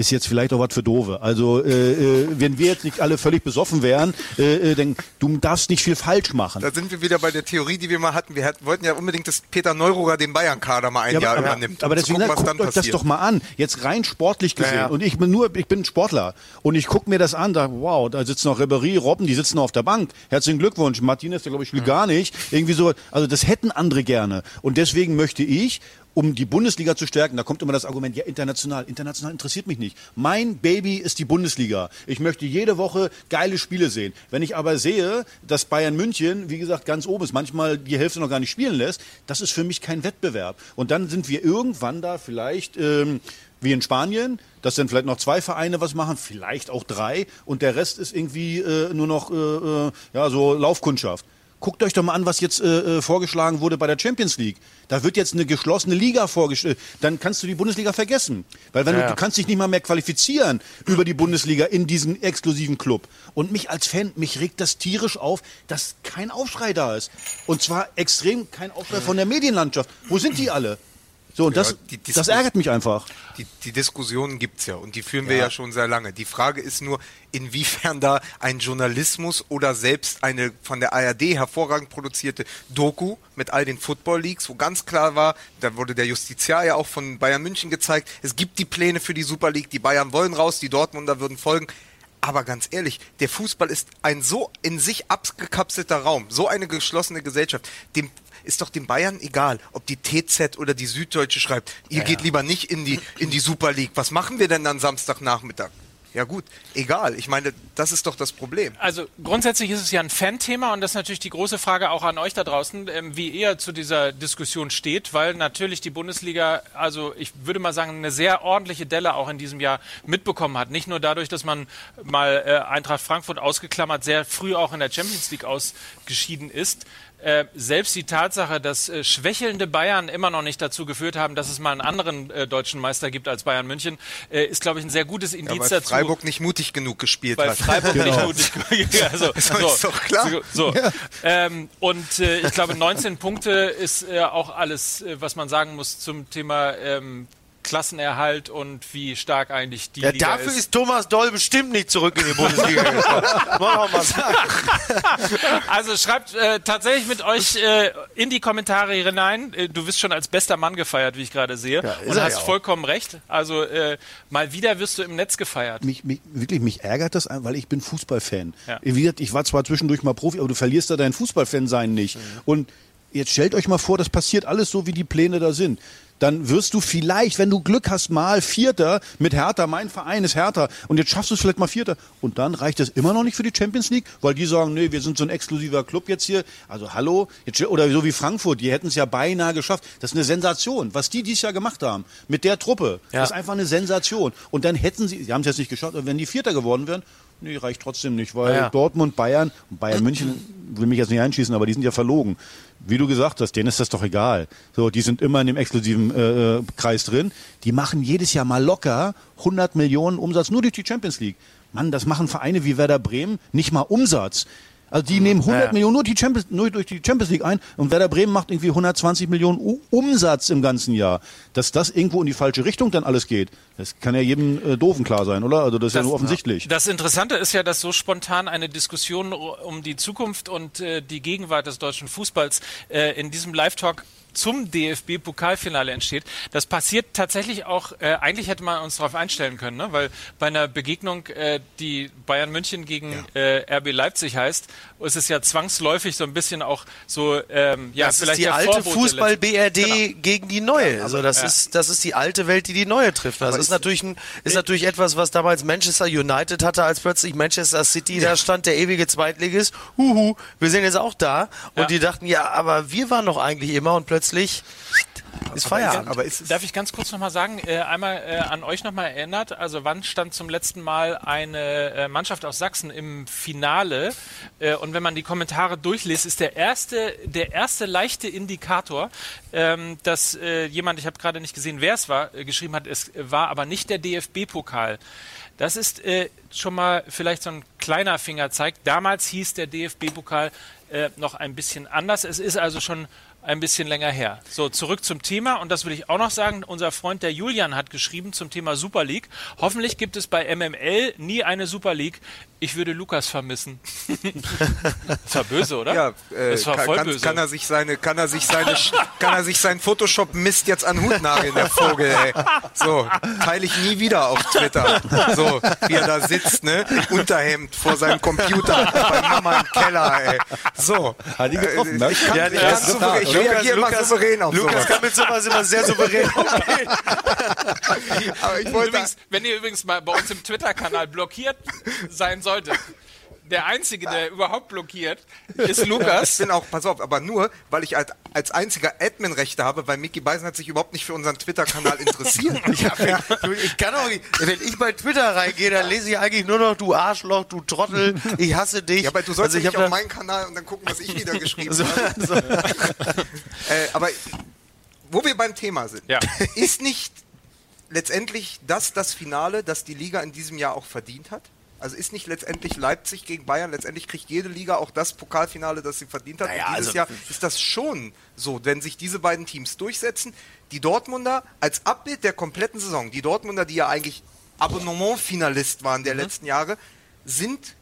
[SPEAKER 4] ist jetzt vielleicht auch was für Dove. Also äh, äh, wenn wir jetzt nicht alle völlig besoffen wären, äh, äh, dann du darfst nicht viel falsch machen.
[SPEAKER 3] Da sind wir wieder bei der Theorie, die wir mal hatten. Wir hatten, wollten ja unbedingt, dass Peter Neururer den Bayern-Kader mal ein ja, Jahr
[SPEAKER 4] aber,
[SPEAKER 3] übernimmt.
[SPEAKER 4] Aber deswegen gucken, guckt euch das doch mal an. Jetzt rein sportlich gesehen. Ja, ja. Und ich bin nur, ich bin Sportler und ich gucke mir das an. Da, wow, da sitzen noch Ribery, Robben, die sitzen noch auf der Bank. Herzlichen Glückwunsch. Martinez, der glaube ich will mhm. gar nicht. Irgendwie so. Also das hätten andere gerne. Und deswegen möchte ich um die Bundesliga zu stärken, da kommt immer das Argument, ja, international. International interessiert mich nicht. Mein Baby ist die Bundesliga. Ich möchte jede Woche geile Spiele sehen. Wenn ich aber sehe, dass Bayern München, wie gesagt, ganz oben ist, manchmal die Hälfte noch gar nicht spielen lässt, das ist für mich kein Wettbewerb. Und dann sind wir irgendwann da vielleicht, ähm, wie in Spanien, dass dann vielleicht noch zwei Vereine was machen, vielleicht auch drei, und der Rest ist irgendwie äh, nur noch äh, äh ja so Laufkundschaft. Guckt euch doch mal an, was jetzt äh, äh, vorgeschlagen wurde bei der Champions League. Da wird jetzt eine geschlossene Liga vorgestellt. Dann kannst du die Bundesliga vergessen. Weil wenn ja, du, du kannst dich nicht mal mehr qualifizieren über die Bundesliga in diesen exklusiven Club. Und mich als Fan, mich regt das tierisch auf, dass kein Aufschrei da ist. Und zwar extrem kein Aufschrei von der Medienlandschaft. Wo sind die alle? So, und das, ja, das ärgert mich einfach.
[SPEAKER 3] Die, die Diskussionen gibt's ja und die führen wir ja. ja schon sehr lange. Die Frage ist nur, inwiefern da ein Journalismus oder selbst eine von der ARD hervorragend produzierte Doku mit all den Football Leagues, wo ganz klar war, da wurde der Justiziar ja auch von Bayern München gezeigt, es gibt die Pläne für die Super League, die Bayern wollen raus, die Dortmunder würden folgen. Aber ganz ehrlich, der Fußball ist ein so in sich abgekapselter Raum, so eine geschlossene Gesellschaft. Dem ist doch den Bayern egal, ob die TZ oder die Süddeutsche schreibt. Ihr ja, geht lieber nicht in die, in die Super League. Was machen wir denn dann Samstagnachmittag? Ja gut, egal. Ich meine, das ist doch das Problem.
[SPEAKER 1] Also grundsätzlich ist es ja ein Fan-Thema und das ist natürlich die große Frage auch an euch da draußen, ähm, wie ihr zu dieser Diskussion steht, weil natürlich die Bundesliga, also ich würde mal sagen, eine sehr ordentliche Delle auch in diesem Jahr mitbekommen hat. Nicht nur dadurch, dass man mal äh, Eintracht Frankfurt ausgeklammert, sehr früh auch in der Champions League ausgeschieden ist, äh, selbst die Tatsache, dass äh, schwächelnde Bayern immer noch nicht dazu geführt haben, dass es mal einen anderen äh, deutschen Meister gibt als Bayern München, äh, ist, glaube ich, ein sehr gutes Indiz ja, weil dazu.
[SPEAKER 3] Freiburg nicht mutig genug gespielt
[SPEAKER 1] weil
[SPEAKER 3] hat.
[SPEAKER 1] Freiburg genau. nicht mutig genug. also,
[SPEAKER 3] das so, ist doch klar.
[SPEAKER 1] So, ja. ähm, und äh, ich glaube, 19 Punkte ist auch alles, was man sagen muss zum Thema ähm, Klassenerhalt und wie stark eigentlich die
[SPEAKER 2] ja,
[SPEAKER 1] Liga
[SPEAKER 2] dafür ist. ist Thomas Doll bestimmt nicht zurück in die Bundesliga gekommen. Wollen mal sagen.
[SPEAKER 1] Also schreibt äh, tatsächlich mit euch äh, in die Kommentare hinein. Äh, du wirst schon als bester Mann gefeiert, wie ich gerade sehe. Ja, und hast ja vollkommen recht. Also äh, mal wieder wirst du im Netz gefeiert.
[SPEAKER 4] Mich, mich, wirklich, mich ärgert das, weil ich bin Fußballfan. Ja. Ich war zwar zwischendurch mal Profi, aber du verlierst da dein Fußballfan sein nicht. Mhm. Und jetzt stellt euch mal vor, das passiert alles so, wie die Pläne da sind dann wirst du vielleicht, wenn du Glück hast, mal Vierter mit Hertha. Mein Verein ist Hertha. Und jetzt schaffst du es vielleicht mal Vierter. Und dann reicht das immer noch nicht für die Champions League, weil die sagen, nee, wir sind so ein exklusiver Club jetzt hier. Also hallo, jetzt, oder so wie Frankfurt, die hätten es ja beinahe geschafft. Das ist eine Sensation, was die dieses Jahr gemacht haben mit der Truppe. Ja. Das ist einfach eine Sensation. Und dann hätten sie, sie haben es jetzt nicht geschafft, aber wenn die Vierter geworden wären, Nee, reicht trotzdem nicht, weil ja. Dortmund, Bayern, Bayern München will mich jetzt nicht einschießen, aber die sind ja verlogen wie du gesagt hast, denen ist das doch egal. So, die sind immer in dem exklusiven äh, äh Kreis drin. Die machen jedes Jahr mal locker 100 Millionen Umsatz nur durch die Champions League. Mann, das machen Vereine wie Werder Bremen nicht mal Umsatz. Also die nehmen 100 ja. Millionen nur, die Champions, nur durch die Champions League ein und Werder Bremen macht irgendwie 120 Millionen U Umsatz im ganzen Jahr. Dass das irgendwo in die falsche Richtung dann alles geht, das kann ja jedem äh, Doofen klar sein, oder? Also das ist das, ja nur offensichtlich.
[SPEAKER 1] Das Interessante ist ja, dass so spontan eine Diskussion um die Zukunft und äh, die Gegenwart des deutschen Fußballs äh, in diesem Live-Talk zum DFB-Pokalfinale entsteht. Das passiert tatsächlich auch, äh, eigentlich hätte man uns darauf einstellen können, ne? weil bei einer Begegnung, äh, die Bayern München gegen ja. äh, RB Leipzig heißt, ist es ja zwangsläufig so ein bisschen auch so, ähm, ja,
[SPEAKER 2] das
[SPEAKER 1] vielleicht
[SPEAKER 2] ist die alte Fußball-BRD genau. gegen die neue. Ja, also das ja. ist, das ist die alte Welt, die die neue trifft. Das ist natürlich, ein, ist natürlich etwas, was damals Manchester United hatte, als plötzlich Manchester City da stand, der ewige Zweitligist. Huhu, wir sind jetzt auch da. Und die dachten, ja, aber wir waren doch eigentlich immer und plötzlich ist Feierabend.
[SPEAKER 1] Aber ist Darf ich ganz kurz nochmal sagen, äh, einmal äh, an euch nochmal erinnert, also wann stand zum letzten Mal eine äh, Mannschaft aus Sachsen im Finale? Äh, und wenn man die Kommentare durchliest, ist der erste, der erste leichte Indikator, ähm, dass äh, jemand, ich habe gerade nicht gesehen, wer es war, äh, geschrieben hat, es war aber nicht der DFB-Pokal. Das ist schon mal vielleicht so ein kleiner Fingerzeig. Damals hieß der DFB-Pokal noch ein bisschen anders. Es ist also schon ein bisschen länger her. So, zurück zum Thema. Und das will ich auch noch sagen. Unser Freund der Julian hat geschrieben zum Thema Super League. Hoffentlich gibt es bei MML nie eine Super League. Ich würde Lukas vermissen. das war böse, oder?
[SPEAKER 3] Ja, äh, das war voll kann, böse. Kann er sich seine, kann er sich seine, kann er sich seinen Photoshop Mist jetzt an Hut nageln, der Vogel, ey. So, teile ich nie wieder auf Twitter. So, wie er da sitzt, ne? Unterhemd vor seinem Computer bei Mama im Keller, ey. So.
[SPEAKER 4] Hat ihn getroffen, ne?
[SPEAKER 3] Ich, kann, ja, ich, kann so, ich reagiere immer souverän auf
[SPEAKER 2] Lukas sowas. kann mit sowas immer sehr souverän umgehen.
[SPEAKER 1] Aber ich wollte übrigens, wenn ihr übrigens mal bei uns im Twitter-Kanal blockiert sein sollt, sollte. Der Einzige, der überhaupt blockiert, ist Lukas.
[SPEAKER 3] Ich bin auch, pass auf, aber nur, weil ich als, als einziger Admin-Rechte habe, weil Mickey Beisen hat sich überhaupt nicht für unseren Twitter-Kanal interessiert.
[SPEAKER 2] ich, hab, ich kann auch nicht, wenn ich bei Twitter reingehe, dann lese ich eigentlich nur noch, du Arschloch, du Trottel, ich hasse dich.
[SPEAKER 3] Ja, aber du sollst also nicht auf meinen Kanal und dann gucken, was ich wieder geschrieben so, habe. So. äh, aber wo wir beim Thema sind, ja. ist nicht letztendlich das das Finale, das die Liga in diesem Jahr auch verdient hat? Also ist nicht letztendlich Leipzig gegen Bayern, letztendlich kriegt jede Liga auch das Pokalfinale, das sie verdient hat. Naja, dieses also Jahr ist das schon so, wenn sich diese beiden Teams durchsetzen. Die Dortmunder als Abbild der kompletten Saison, die Dortmunder, die ja eigentlich Abonnement-Finalist waren der mhm. letzten Jahre, sind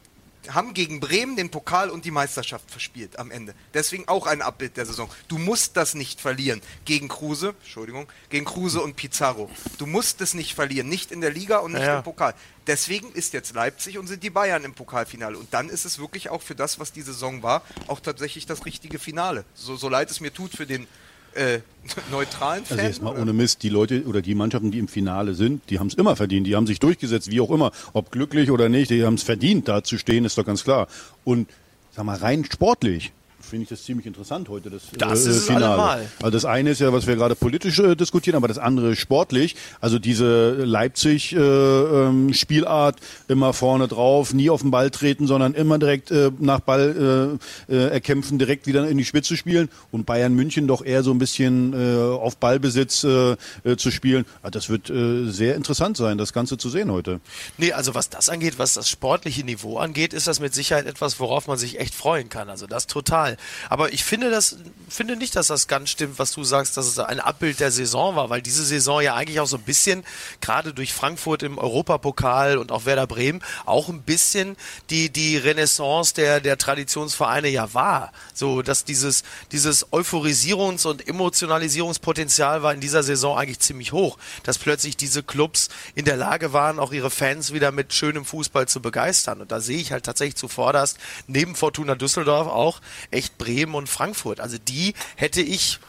[SPEAKER 3] haben gegen Bremen den Pokal und die Meisterschaft verspielt am Ende. Deswegen auch ein Abbild der Saison. Du musst das nicht verlieren gegen Kruse, Entschuldigung, gegen Kruse und Pizarro. Du musst es nicht verlieren, nicht in der Liga und nicht ja. im Pokal. Deswegen ist jetzt Leipzig und sind die Bayern im Pokalfinale. Und dann ist es wirklich auch für das, was die Saison war, auch tatsächlich das richtige Finale. So, so leid es mir tut für den äh, neutralen Fan?
[SPEAKER 4] Also jetzt mal ohne Mist, die Leute oder die Mannschaften, die im Finale sind, die haben es immer verdient, die haben sich durchgesetzt, wie auch immer, ob glücklich oder nicht, die haben es verdient, da zu stehen, ist doch ganz klar. Und sag mal, rein sportlich finde ich das ziemlich interessant heute, das,
[SPEAKER 2] das äh, ist Finale. Allemal.
[SPEAKER 4] Also das eine ist ja, was wir gerade politisch äh, diskutieren, aber das andere sportlich. Also diese Leipzig-Spielart, äh, ähm, immer vorne drauf, nie auf den Ball treten, sondern immer direkt äh, nach Ball äh, äh, erkämpfen, direkt wieder in die Spitze spielen. Und Bayern München doch eher so ein bisschen äh, auf Ballbesitz äh, äh, zu spielen. Also das wird äh, sehr interessant sein, das Ganze zu sehen heute.
[SPEAKER 2] Nee, also was das angeht, was das sportliche Niveau angeht, ist das mit Sicherheit etwas, worauf man sich echt freuen kann. Also das total. Fall. Aber ich finde das, finde nicht, dass das ganz stimmt, was du sagst, dass es ein Abbild der Saison war, weil diese Saison ja eigentlich auch so ein bisschen, gerade durch Frankfurt im Europapokal und auch Werder Bremen, auch ein bisschen die, die Renaissance der, der Traditionsvereine ja war. So, dass dieses, dieses Euphorisierungs- und Emotionalisierungspotenzial war in dieser Saison eigentlich ziemlich hoch, dass plötzlich diese Clubs in der Lage waren, auch ihre Fans wieder mit schönem Fußball zu begeistern. Und da sehe ich halt tatsächlich zuvorderst neben Fortuna Düsseldorf auch echt Bremen und Frankfurt. Also die hätte ich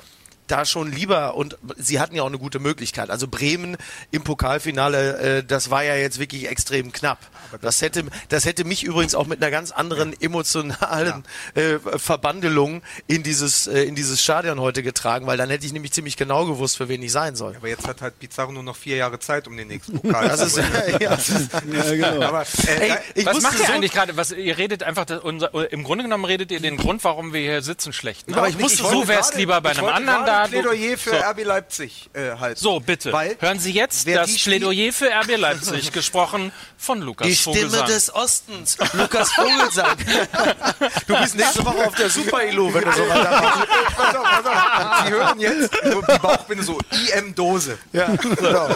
[SPEAKER 2] da schon lieber und sie hatten ja auch eine gute Möglichkeit. Also Bremen im Pokalfinale, äh, das war ja jetzt wirklich extrem knapp. Das hätte, das hätte mich übrigens auch mit einer ganz anderen emotionalen äh, Verbandelung in dieses, äh, in dieses Stadion heute getragen, weil dann hätte ich nämlich ziemlich genau gewusst, für wen ich sein soll.
[SPEAKER 3] Aber jetzt hat halt Pizarro nur noch vier Jahre Zeit, um den nächsten Pokal das ist, ja, ja,
[SPEAKER 1] ja, genau. Aber, äh, Ey, was macht ihr so eigentlich gerade? Was ihr redet einfach, das, unser, im Grunde genommen redet ihr den Grund, warum wir hier sitzen, schlecht. Ne?
[SPEAKER 3] Aber ich musste so wär's lieber bei einem anderen da. Plädoyer für so. RB Leipzig äh, halten.
[SPEAKER 1] So bitte. Weil Hören Sie jetzt das Plädoyer für RB Leipzig gesprochen von Lukas
[SPEAKER 2] Die Stimme Vogelsang. des Ostens, Lukas Vogelsang. du bist nächste Woche auf der Super Elo, wenn du so weitermachst. pass auf,
[SPEAKER 3] pass auf. Sie hören jetzt die Bauchbinde so IM-Dose. Ja, genau.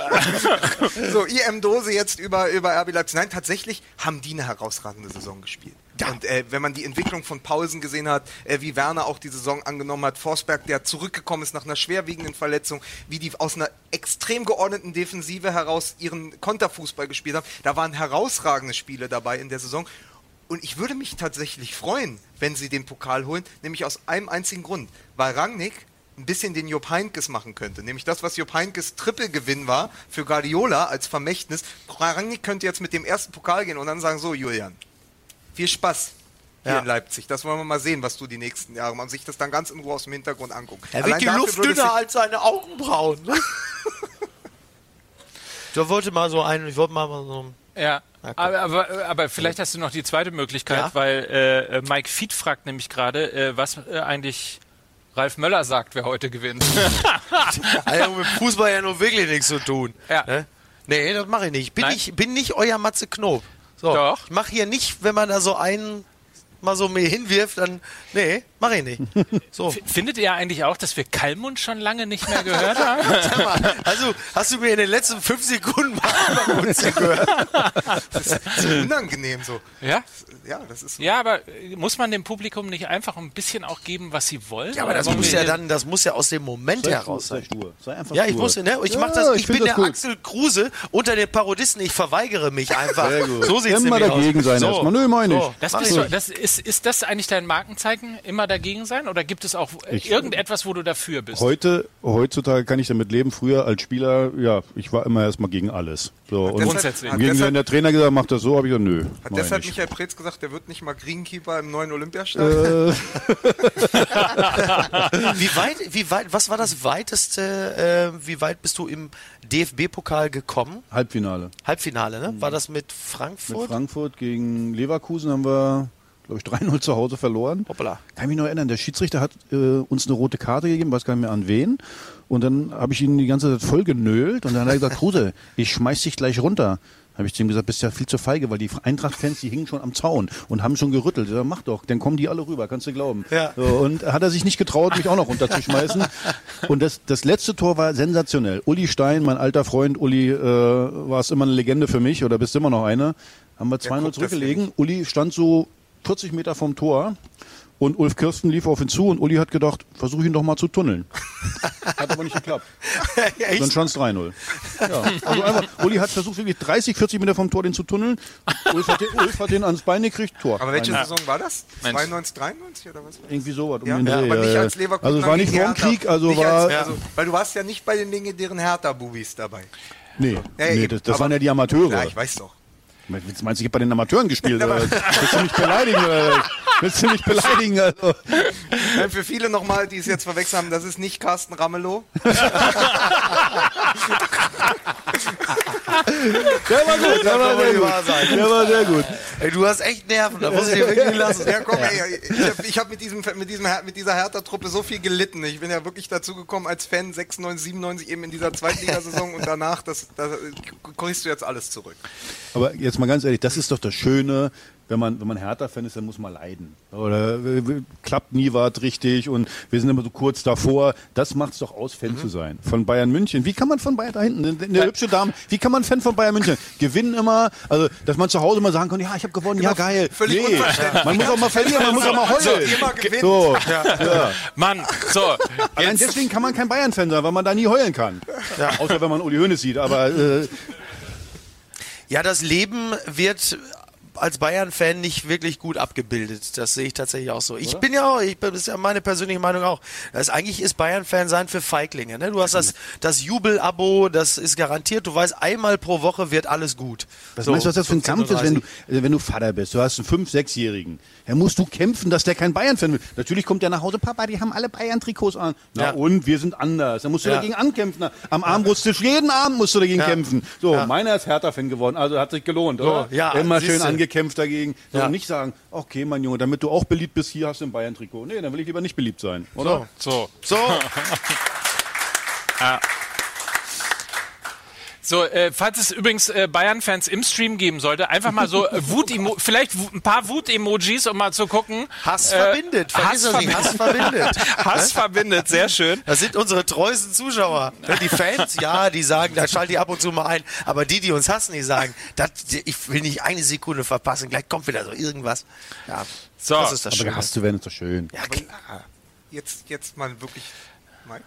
[SPEAKER 3] So, IM-Dose jetzt über, über RB Leipzig. Nein, tatsächlich haben die eine herausragende Saison gespielt. Ja. Und äh, wenn man die Entwicklung von Pausen gesehen hat, äh, wie Werner auch die Saison angenommen hat, Forsberg, der zurückgekommen ist nach einer schwerwiegenden Verletzung, wie die aus einer extrem geordneten Defensive heraus ihren Konterfußball gespielt haben, da waren herausragende Spiele dabei in der Saison. Und ich würde mich tatsächlich freuen, wenn sie den Pokal holen, nämlich aus einem einzigen Grund, weil Rangnick ein bisschen den Jupp Heinkes machen könnte. Nämlich das, was Jupp Heinkes Trippelgewinn war für Guardiola als Vermächtnis. Rangnick könnte jetzt mit dem ersten Pokal gehen und dann sagen, so Julian, viel Spaß hier ja. in Leipzig. Das wollen wir mal sehen, was du die nächsten Jahre machst. sich das dann ganz in Ruhe aus dem Hintergrund angucken.
[SPEAKER 2] Er wird die Luft dünner als seine Augenbrauen. Ne? ich wollte mal so einen, ich wollte mal so
[SPEAKER 1] ja, aber, aber, aber, vielleicht hast du noch die zweite Möglichkeit, ja? weil äh, Mike Fied fragt nämlich gerade, äh, was äh, eigentlich Ralf Möller sagt, wer heute gewinnt.
[SPEAKER 2] also mit Fußball ja nur wirklich nichts zu tun. Ja. Ne? Nee, das mache ich nicht. Bin, ich bin nicht euer Matze Knob. So, Doch. Ich mache hier nicht, wenn man da so einen mal so mir hinwirft, dann nee, mach ich nicht.
[SPEAKER 1] So. Findet ihr eigentlich auch, dass wir Kalmund schon lange nicht mehr gehört haben?
[SPEAKER 2] mal, also hast du mir in den letzten fünf Sekunden mal uns gehört?
[SPEAKER 3] Das ist unangenehm so.
[SPEAKER 1] Ja? Ja, das ist so. Ja, aber muss man dem Publikum nicht einfach ein bisschen auch geben, was sie wollen?
[SPEAKER 2] Ja, aber das muss ja dann, das muss ja aus dem Moment sei heraus sein. Sei stur. Sei einfach ja, ich muss, ne, ich ja, mach das, ich, ich bin der gut. Axel Kruse unter den Parodisten, ich verweigere mich einfach. Sehr gut.
[SPEAKER 4] So sieht's Immer dagegen aus. sein so. erstmal. Nö, meine ich. So.
[SPEAKER 1] Das, du, das ist, ist das eigentlich dein Markenzeichen, immer dagegen sein? Oder gibt es auch ich, irgendetwas, wo du dafür bist?
[SPEAKER 4] Heute, heutzutage kann ich damit leben. Früher als Spieler, ja, ich war immer erstmal gegen alles. So, und Grundsätzlich. Gegen, wenn der Trainer gesagt macht das so, habe ich gesagt, nö.
[SPEAKER 3] Hat deshalb Michael Preetz gesagt, der wird nicht mal Greenkeeper im neuen Olympiastadion? Äh.
[SPEAKER 2] wie weit, wie weit, was war das weiteste, äh, wie weit bist du im DFB-Pokal gekommen?
[SPEAKER 4] Halbfinale.
[SPEAKER 2] Halbfinale, ne? War das mit Frankfurt?
[SPEAKER 4] Mit Frankfurt gegen Leverkusen haben wir glaube ich, 3-0 zu Hause verloren. Hoppala. Kann ich mich noch erinnern, der Schiedsrichter hat äh, uns eine rote Karte gegeben, weiß gar nicht mehr an wen. Und dann habe ich ihn die ganze Zeit voll genölt und dann hat er gesagt, Kruse, ich schmeiß dich gleich runter. Habe ich zu ihm gesagt, bist ja viel zu feige, weil die Eintracht-Fans, die hingen schon am Zaun und haben schon gerüttelt. Ja, mach doch, dann kommen die alle rüber, kannst du glauben. Ja. So, und hat er sich nicht getraut, mich auch noch runterzuschmeißen. und das, das letzte Tor war sensationell. Uli Stein, mein alter Freund, Uli, äh, war es immer eine Legende für mich oder bist immer noch eine. Haben wir 2-0 zurückgelegen. Uli stand so 40 Meter vom Tor und Ulf Kirsten lief auf ihn zu und Uli hat gedacht, versuch ihn doch mal zu tunneln. hat aber nicht geklappt. Ja, Dann stand es 3-0. Ja, also einfach, Uli hat versucht, wirklich 30, 40 Meter vom Tor den zu tunneln. Ulf hat den, Ulf hat den ans Bein gekriegt, Tor.
[SPEAKER 3] Aber welche Saison war das? 92, 93 oder was?
[SPEAKER 4] Irgendwie sowas. Um
[SPEAKER 3] ja, ja, aber nicht als Leverkusen.
[SPEAKER 4] Also es war nicht vor dem Krieg, also war... Als, also,
[SPEAKER 3] weil du warst ja nicht bei den legendären Hertha-Bubis dabei.
[SPEAKER 4] Nee, nee das, das waren ja die Amateure.
[SPEAKER 3] Ja, ich weiß doch.
[SPEAKER 4] Meinst du, ich habe bei den Amateuren gespielt? Oder? Willst du mich beleidigen? Oder? Willst du mich beleidigen? Also?
[SPEAKER 3] Für viele nochmal, die es jetzt verwechselt haben, das ist nicht Carsten Ramelow.
[SPEAKER 2] Der war gut, der war sehr gut. Der war sehr gut. Ey, du hast echt Nerven, da muss ich dir wirklich lassen.
[SPEAKER 3] Ja, komm, ey, ich habe hab mit, diesem, mit, diesem, mit dieser Hertha-Truppe so viel gelitten. Ich bin ja wirklich dazu gekommen als Fan 96, 97 eben in dieser Zweitligasaison und danach, das, das kriegst du jetzt alles zurück.
[SPEAKER 4] Aber jetzt mal ganz ehrlich, das ist doch das Schöne, wenn man, wenn man Hertha-Fan ist, dann muss man leiden. Oder äh, klappt nie was richtig und wir sind immer so kurz davor. Das macht es doch aus, Fan mhm. zu sein. Von Bayern München. Wie kann man von Bayern da hinten, eine, eine hübsche Dame, wie kann man Fan von Bayern München? Gewinnen immer, also dass man zu Hause mal sagen kann, ja, ich habe gewonnen, genau, ja geil. Völlig nee, man muss auch mal verlieren, man muss auch mal heulen. So, immer. So, ja.
[SPEAKER 1] ja. Mann, so.
[SPEAKER 4] Allein deswegen kann man kein Bayern-Fan sein, weil man da nie heulen kann. Ja. Außer wenn man Uli Hoeneß sieht, aber äh,
[SPEAKER 2] ja, das Leben wird als Bayern-Fan nicht wirklich gut abgebildet. Das sehe ich tatsächlich auch so. Ich Oder? bin ja auch, ich, das ist ja meine persönliche Meinung auch. Das eigentlich ist Bayern-Fan sein für Feiglinge. Ne? Du hast das, das Jubel-Abo, das ist garantiert. Du weißt, einmal pro Woche wird alles gut.
[SPEAKER 4] Was so, meinst du, was das für ein Kampf ist, wenn du, wenn du Vater bist? Du hast einen 5-, 6-Jährigen. Da musst du kämpfen, dass der kein Bayern-Fan wird. Natürlich kommt der nach Hause, Papa, die haben alle Bayern-Trikots an. Na ja. und, wir sind anders. Da musst du ja. dagegen ankämpfen. Am Armbrusttisch, jeden Abend musst du dagegen ja. kämpfen. So, meiner ist Hertha-Fan geworden, also hat sich gelohnt, oder?
[SPEAKER 2] So, ja,
[SPEAKER 4] Immer schön angekämpft dagegen. Sondern nicht sagen, okay, mein Junge, damit du auch beliebt bist, hier hast du ein Bayern-Trikot. Nee, dann will ich lieber nicht beliebt sein, oder?
[SPEAKER 1] So. So. so. ja. So, äh, falls es übrigens äh, Bayern-Fans im Stream geben sollte, einfach mal so äh, Wut vielleicht ein paar Wut-Emojis, um mal zu gucken.
[SPEAKER 2] Hass äh, verbindet.
[SPEAKER 1] Hass, ver Hass verbindet. Hass verbindet, sehr schön.
[SPEAKER 2] Das sind unsere treuesten Zuschauer. Die Fans, ja, die sagen, da schalte ich ab und zu mal ein. Aber die, die uns hassen, die sagen, das, ich will nicht eine Sekunde verpassen, gleich kommt wieder so irgendwas. Ja,
[SPEAKER 4] so. das ist das Aber gehasst zu werden ist doch schön.
[SPEAKER 3] Ja, klar. Jetzt, jetzt mal wirklich, Mike.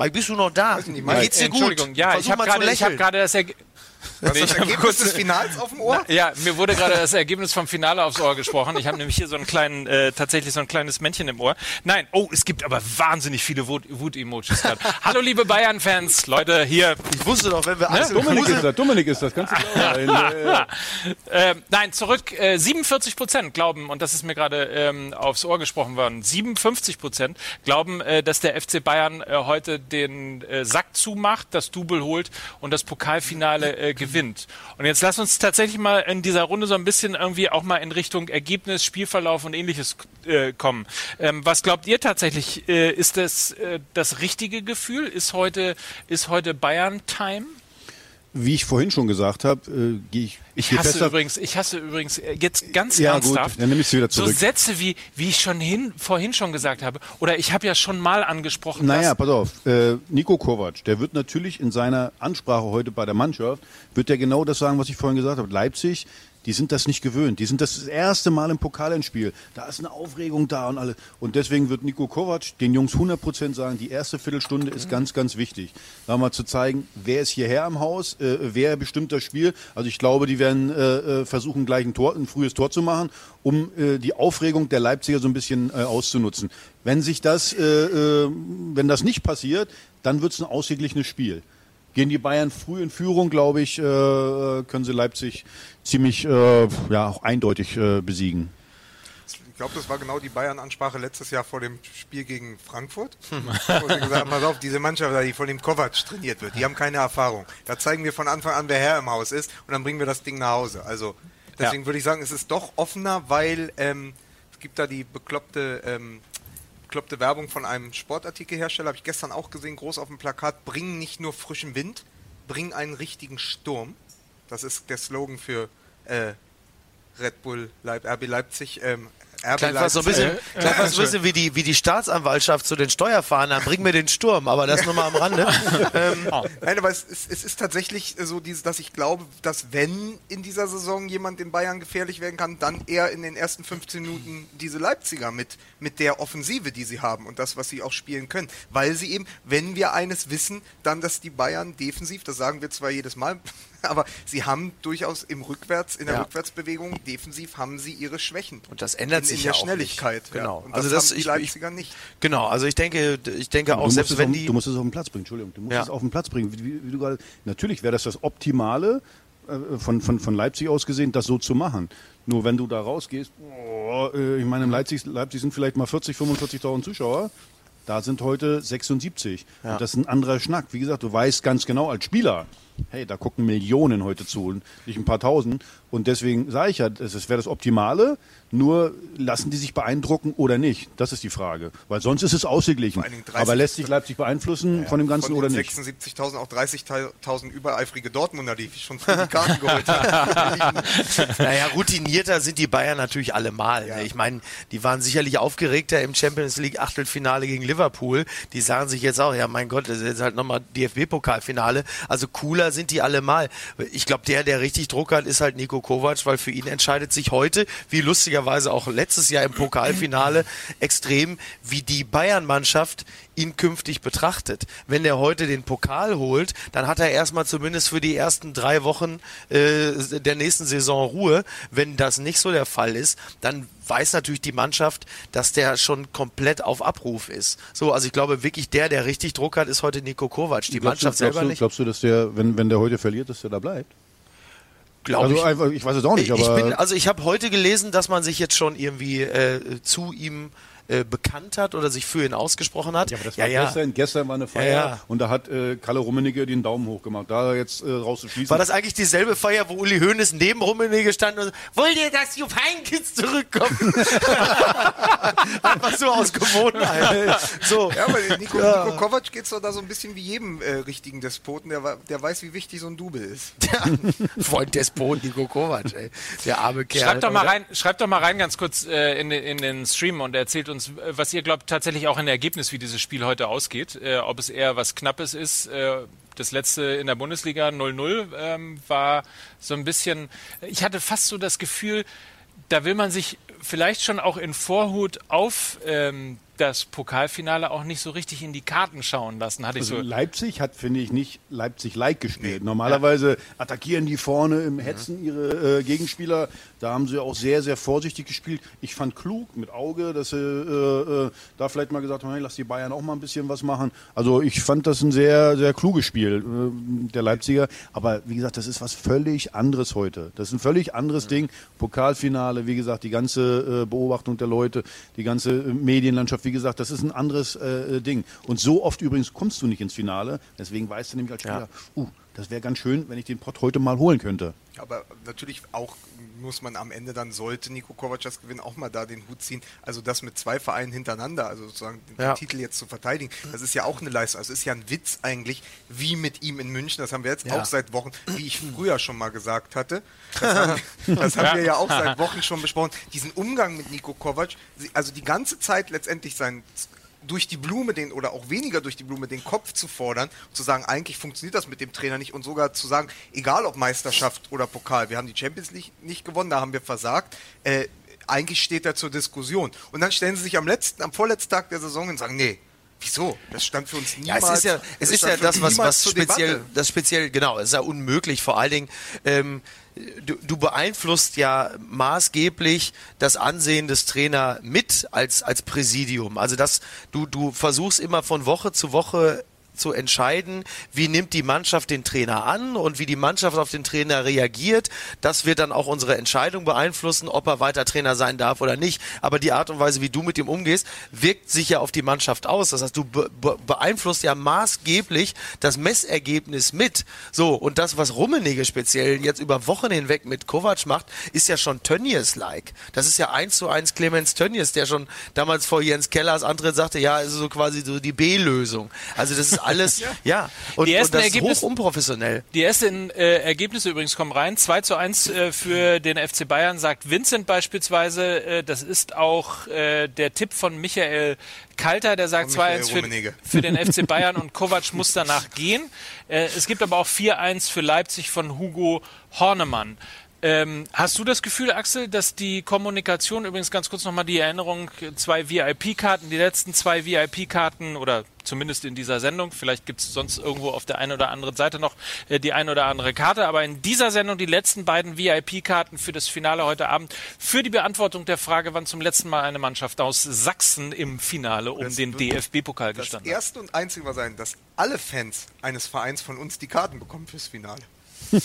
[SPEAKER 2] Mike, bist du noch da?
[SPEAKER 1] Nicht, Mike, Geht's dir gut? Entschuldigung, ja, Versuch ich habe gerade hab das Ergebnis.
[SPEAKER 3] Das nee, das Ergebnis des Finals auf dem Ohr?
[SPEAKER 1] Ja, mir wurde gerade das Ergebnis vom Finale aufs Ohr gesprochen. Ich habe nämlich hier so einen kleinen, äh, tatsächlich so ein kleines Männchen im Ohr. Nein, oh, es gibt aber wahnsinnig viele Wut-Emojis gerade. Hallo liebe Bayern-Fans, Leute, hier.
[SPEAKER 2] Ich wusste doch, wenn wir
[SPEAKER 4] ne? Dominik ist das, Dominik ist das, kannst du
[SPEAKER 1] äh, Nein, zurück, äh, 47 Prozent glauben, und das ist mir gerade ähm, aufs Ohr gesprochen worden, 57 Prozent glauben, äh, dass der FC Bayern äh, heute den äh, Sack zumacht, das Double holt und das Pokalfinale äh, gewinnt. Und jetzt lass uns tatsächlich mal in dieser Runde so ein bisschen irgendwie auch mal in Richtung Ergebnis, Spielverlauf und ähnliches äh, kommen. Ähm, was glaubt ihr tatsächlich? Äh, ist das äh, das richtige Gefühl? Ist heute, ist heute Bayern-Time?
[SPEAKER 4] Wie ich vorhin schon gesagt habe, äh, gehe ich.
[SPEAKER 1] Ich hasse besser. übrigens, ich hasse übrigens äh, jetzt ganz ja, ernsthaft.
[SPEAKER 4] Gut, dann nehme ich wieder zurück.
[SPEAKER 1] So Sätze wie, wie ich schon hin, vorhin schon gesagt habe, oder ich habe ja schon mal angesprochen.
[SPEAKER 4] Naja, pass auf. Äh, Nico Kovac, der wird natürlich in seiner Ansprache heute bei der Mannschaft, wird er genau das sagen, was ich vorhin gesagt habe. Leipzig die sind das nicht gewöhnt. Die sind das erste Mal im Pokalendspiel. Da ist eine Aufregung da und alle. Und deswegen wird Nico Kovac den Jungs 100% sagen, die erste Viertelstunde ist ganz, ganz wichtig. Da mal zu zeigen, wer ist hierher im Haus, äh, wer bestimmt das Spiel. Also ich glaube, die werden äh, äh, versuchen, gleich ein, Tor, ein frühes Tor zu machen, um äh, die Aufregung der Leipziger so ein bisschen äh, auszunutzen. Wenn sich das, äh, äh, wenn das nicht passiert, dann wird es ein ausgeglichenes Spiel. Gehen die Bayern früh in Führung, glaube ich, äh, können sie Leipzig ziemlich äh, ja, auch eindeutig äh, besiegen.
[SPEAKER 3] Ich glaube, das war genau die Bayern-Ansprache letztes Jahr vor dem Spiel gegen Frankfurt. wo sie gesagt haben, pass auf, diese Mannschaft, die von dem Kovac trainiert wird, die haben keine Erfahrung. Da zeigen wir von Anfang an, wer Herr im Haus ist und dann bringen wir das Ding nach Hause. Also deswegen ja. würde ich sagen, es ist doch offener, weil ähm, es gibt da die bekloppte ähm, bekloppte Werbung von einem Sportartikelhersteller, habe ich gestern auch gesehen, groß auf dem Plakat, bringen nicht nur frischen Wind, bringen einen richtigen Sturm. Das ist der Slogan für äh, Red Bull Leip RB Leipzig. Ähm,
[SPEAKER 2] Klingt fast so ein bisschen, äh, ja, so ein bisschen wie, die, wie die Staatsanwaltschaft zu den Steuerfahrern. Bring mir den Sturm, aber das nur mal am Rande.
[SPEAKER 3] ähm. Nein, aber es, es, es, ist tatsächlich so, dass ich glaube, dass wenn in dieser Saison jemand den Bayern gefährlich werden kann, dann eher in den ersten 15 Minuten diese Leipziger mit, mit der Offensive, die sie haben und das, was sie auch spielen können. Weil sie eben, wenn wir eines wissen, dann, dass die Bayern defensiv, das sagen wir zwar jedes Mal, aber sie haben durchaus im Rückwärts, in der ja. Rückwärtsbewegung, defensiv haben sie ihre Schwächen.
[SPEAKER 2] Und das ändert in, sich in
[SPEAKER 3] der
[SPEAKER 2] ja
[SPEAKER 3] Schnelligkeit.
[SPEAKER 2] Nicht. Genau.
[SPEAKER 3] Ja. also das, das haben die Leipziger
[SPEAKER 2] ich,
[SPEAKER 3] nicht.
[SPEAKER 2] Genau, also ich denke, ich denke auch, selbst wenn
[SPEAKER 4] auf,
[SPEAKER 2] die.
[SPEAKER 4] Du musst es auf den Platz bringen, Entschuldigung. Du musst ja. es auf den Platz bringen. Wie, wie, wie du grade, natürlich wäre das das Optimale, äh, von, von, von Leipzig aus gesehen, das so zu machen. Nur wenn du da rausgehst, oh, äh, ich meine, in Leipzig, Leipzig sind vielleicht mal 40, 45.000 Zuschauer. Da sind heute 76. Ja. Und das ist ein anderer Schnack. Wie gesagt, du weißt ganz genau als Spieler, hey, da gucken Millionen heute zu, nicht ein paar Tausend. Und deswegen sage ich ja, das wäre das Optimale. Nur lassen die sich beeindrucken oder nicht? Das ist die Frage. Weil sonst ist es ausgeglichen. Aber lässt sich Leipzig beeinflussen ja, von dem Ganzen von oder nicht?
[SPEAKER 3] 76.000, auch 30.000 übereifrige Dortmunder, die schon früh die Karten geholt haben.
[SPEAKER 2] naja, routinierter sind die Bayern natürlich allemal. Ja. Ich meine, die waren sicherlich aufgeregter im Champions League Achtelfinale gegen Liverpool. Die sagen sich jetzt auch, ja mein Gott, das ist jetzt halt nochmal DFB-Pokalfinale. Also cooler sind die allemal. Ich glaube, der, der richtig Druck hat, ist halt Nico Kovac, weil für ihn entscheidet sich heute, wie lustiger lustigerweise auch letztes Jahr im Pokalfinale extrem, wie die Bayern-Mannschaft ihn künftig betrachtet. Wenn er heute den Pokal holt, dann hat er erstmal zumindest für die ersten drei Wochen äh, der nächsten Saison Ruhe. Wenn das nicht so der Fall ist, dann weiß natürlich die Mannschaft, dass der schon komplett auf Abruf ist. So, also ich glaube wirklich, der, der richtig Druck hat, ist heute Nico Kovac. Die glaubst Mannschaft
[SPEAKER 4] du,
[SPEAKER 2] selber
[SPEAKER 4] du,
[SPEAKER 2] nicht.
[SPEAKER 4] Glaubst du, dass der, wenn, wenn der heute verliert, dass der da bleibt?
[SPEAKER 2] Glaube also
[SPEAKER 4] ich. Einfach, ich weiß es auch nicht.
[SPEAKER 2] Ich bin, also ich habe heute gelesen, dass man sich jetzt schon irgendwie äh, zu ihm äh, bekannt hat oder sich für ihn ausgesprochen hat.
[SPEAKER 4] Ja, aber das war ja, gestern, gestern war eine Feier ja, und da hat äh, Kalle Rummenigge den Daumen hoch gemacht. Da jetzt äh, rauszuschließen.
[SPEAKER 2] War das eigentlich dieselbe Feier, wo Uli Hoeneß neben Rummenigge stand und wollt ihr, dass Jupp Heynckes zurückkommt? Einfach so aus Gewohnheit.
[SPEAKER 3] so. Ja, aber Nico, ja. Nico Kovac geht es doch da so ein bisschen wie jedem äh, richtigen Despoten, der, der weiß, wie wichtig so ein Double ist.
[SPEAKER 2] Freund Despot Nico Kovac, ey. Der arme Kerl.
[SPEAKER 1] Schreibt doch mal rein, schreibt doch mal rein ganz kurz äh, in, in den Stream und erzählt uns uns, was ihr glaubt tatsächlich auch in der Ergebnis, wie dieses Spiel heute ausgeht. Äh, ob es eher was Knappes ist. Äh, das letzte in der Bundesliga 0-0 ähm, war so ein bisschen, ich hatte fast so das Gefühl, da will man sich vielleicht schon auch in Vorhut auf ähm, das Pokalfinale auch nicht so richtig in die Karten schauen lassen. Hatte
[SPEAKER 4] also
[SPEAKER 1] ich so
[SPEAKER 4] Leipzig hat, finde ich, nicht Leipzig-like gespielt. Normalerweise ja. attackieren die vorne im Hetzen ihre äh, Gegenspieler. Da haben sie auch sehr, sehr vorsichtig gespielt. Ich fand klug mit Auge, dass sie äh, äh, da vielleicht mal gesagt haben, hey, lass die Bayern auch mal ein bisschen was machen. Also ich fand das ein sehr, sehr kluges Spiel äh, der Leipziger. Aber wie gesagt, das ist was völlig anderes heute. Das ist ein völlig anderes ja. Ding. Pokalfinale, wie gesagt, die ganze äh, Beobachtung der Leute, die ganze äh, Medienlandschaft, wie gesagt, das ist ein anderes äh, Ding. Und so oft übrigens kommst du nicht ins Finale. Deswegen weißt du nämlich als Spieler, ja. uh, das wäre ganz schön, wenn ich den Pott heute mal holen könnte.
[SPEAKER 3] Aber natürlich auch muss man am Ende dann, sollte Nico Kovac das gewinnen, auch mal da den Hut ziehen. Also das mit zwei Vereinen hintereinander, also sozusagen den, ja. Titel jetzt zu verteidigen, das ist ja auch eine Leistung. Also es ist ja ein Witz eigentlich, wie mit ihm in München. Das haben wir jetzt ja. auch seit Wochen, wie ich früher schon mal gesagt hatte. Das haben, das haben wir ja auch seit Wochen schon besprochen. Diesen Umgang mit Nico Kovac, also die ganze Zeit letztendlich sein durch die Blume den oder auch weniger durch die Blume den Kopf zu fordern, zu sagen, eigentlich funktioniert das mit dem Trainer nicht und sogar zu sagen, egal ob Meisterschaft oder Pokal, wir haben die Champions League nicht gewonnen, da haben wir versagt. Äh, eigentlich steht er zur Diskussion. Und dann stellen sie sich am letzten, am vorletzten Tag der Saison und sagen, nee, Wieso? Das stand für uns niemals.
[SPEAKER 2] Ja, es ist ja, es ist ja das, was, was speziell, das speziell, genau, es ist ja unmöglich. Vor allen Dingen, ähm, du, du beeinflusst ja maßgeblich das Ansehen des Trainer mit als, als Präsidium. Also das, du, du versuchst immer von Woche zu Woche zu entscheiden, wie nimmt die Mannschaft den Trainer an und wie die Mannschaft auf den Trainer reagiert. Das wird dann auch unsere Entscheidung beeinflussen, ob er weiter Trainer sein darf oder nicht. Aber die Art und Weise, wie du mit ihm umgehst, wirkt sich ja auf die Mannschaft aus. Das heißt, du be beeinflusst ja maßgeblich das Messergebnis mit. So, und das, was Rummenigge speziell jetzt über Wochen hinweg mit Kovac macht, ist ja schon Tönnies-like. Das ist ja eins zu eins Clemens Tönnies, der schon damals vor Jens Kellers Antritt sagte, ja, ist so quasi so die B-Lösung. Also das ist alles, ja. ja. Und, die ersten und das Ergebnis, ist hoch unprofessionell.
[SPEAKER 1] Die ersten äh, Ergebnisse übrigens kommen rein. 2 zu 1 äh, für den FC Bayern, sagt Vincent beispielsweise. Äh, das ist auch äh, der Tipp von Michael Kalter, der sagt 2-1 für, für, den FC Bayern und Kovac muss danach gehen. Äh, es gibt aber auch 4-1 für Leipzig von Hugo Hornemann. Ähm, hast du das Gefühl, Axel, dass die Kommunikation, übrigens ganz kurz nochmal die Erinnerung, zwei VIP-Karten, die letzten zwei VIP-Karten oder zumindest in dieser Sendung, vielleicht gibt es sonst irgendwo auf der einen oder anderen Seite noch äh, die eine oder andere Karte, aber in dieser Sendung die letzten beiden VIP-Karten für das Finale heute Abend für die Beantwortung der Frage, wann zum letzten Mal eine Mannschaft aus Sachsen im Finale um das den DFB-Pokal gestanden
[SPEAKER 3] hat. Das erste und einzige war sein, dass alle Fans eines Vereins von uns die Karten bekommen fürs Finale.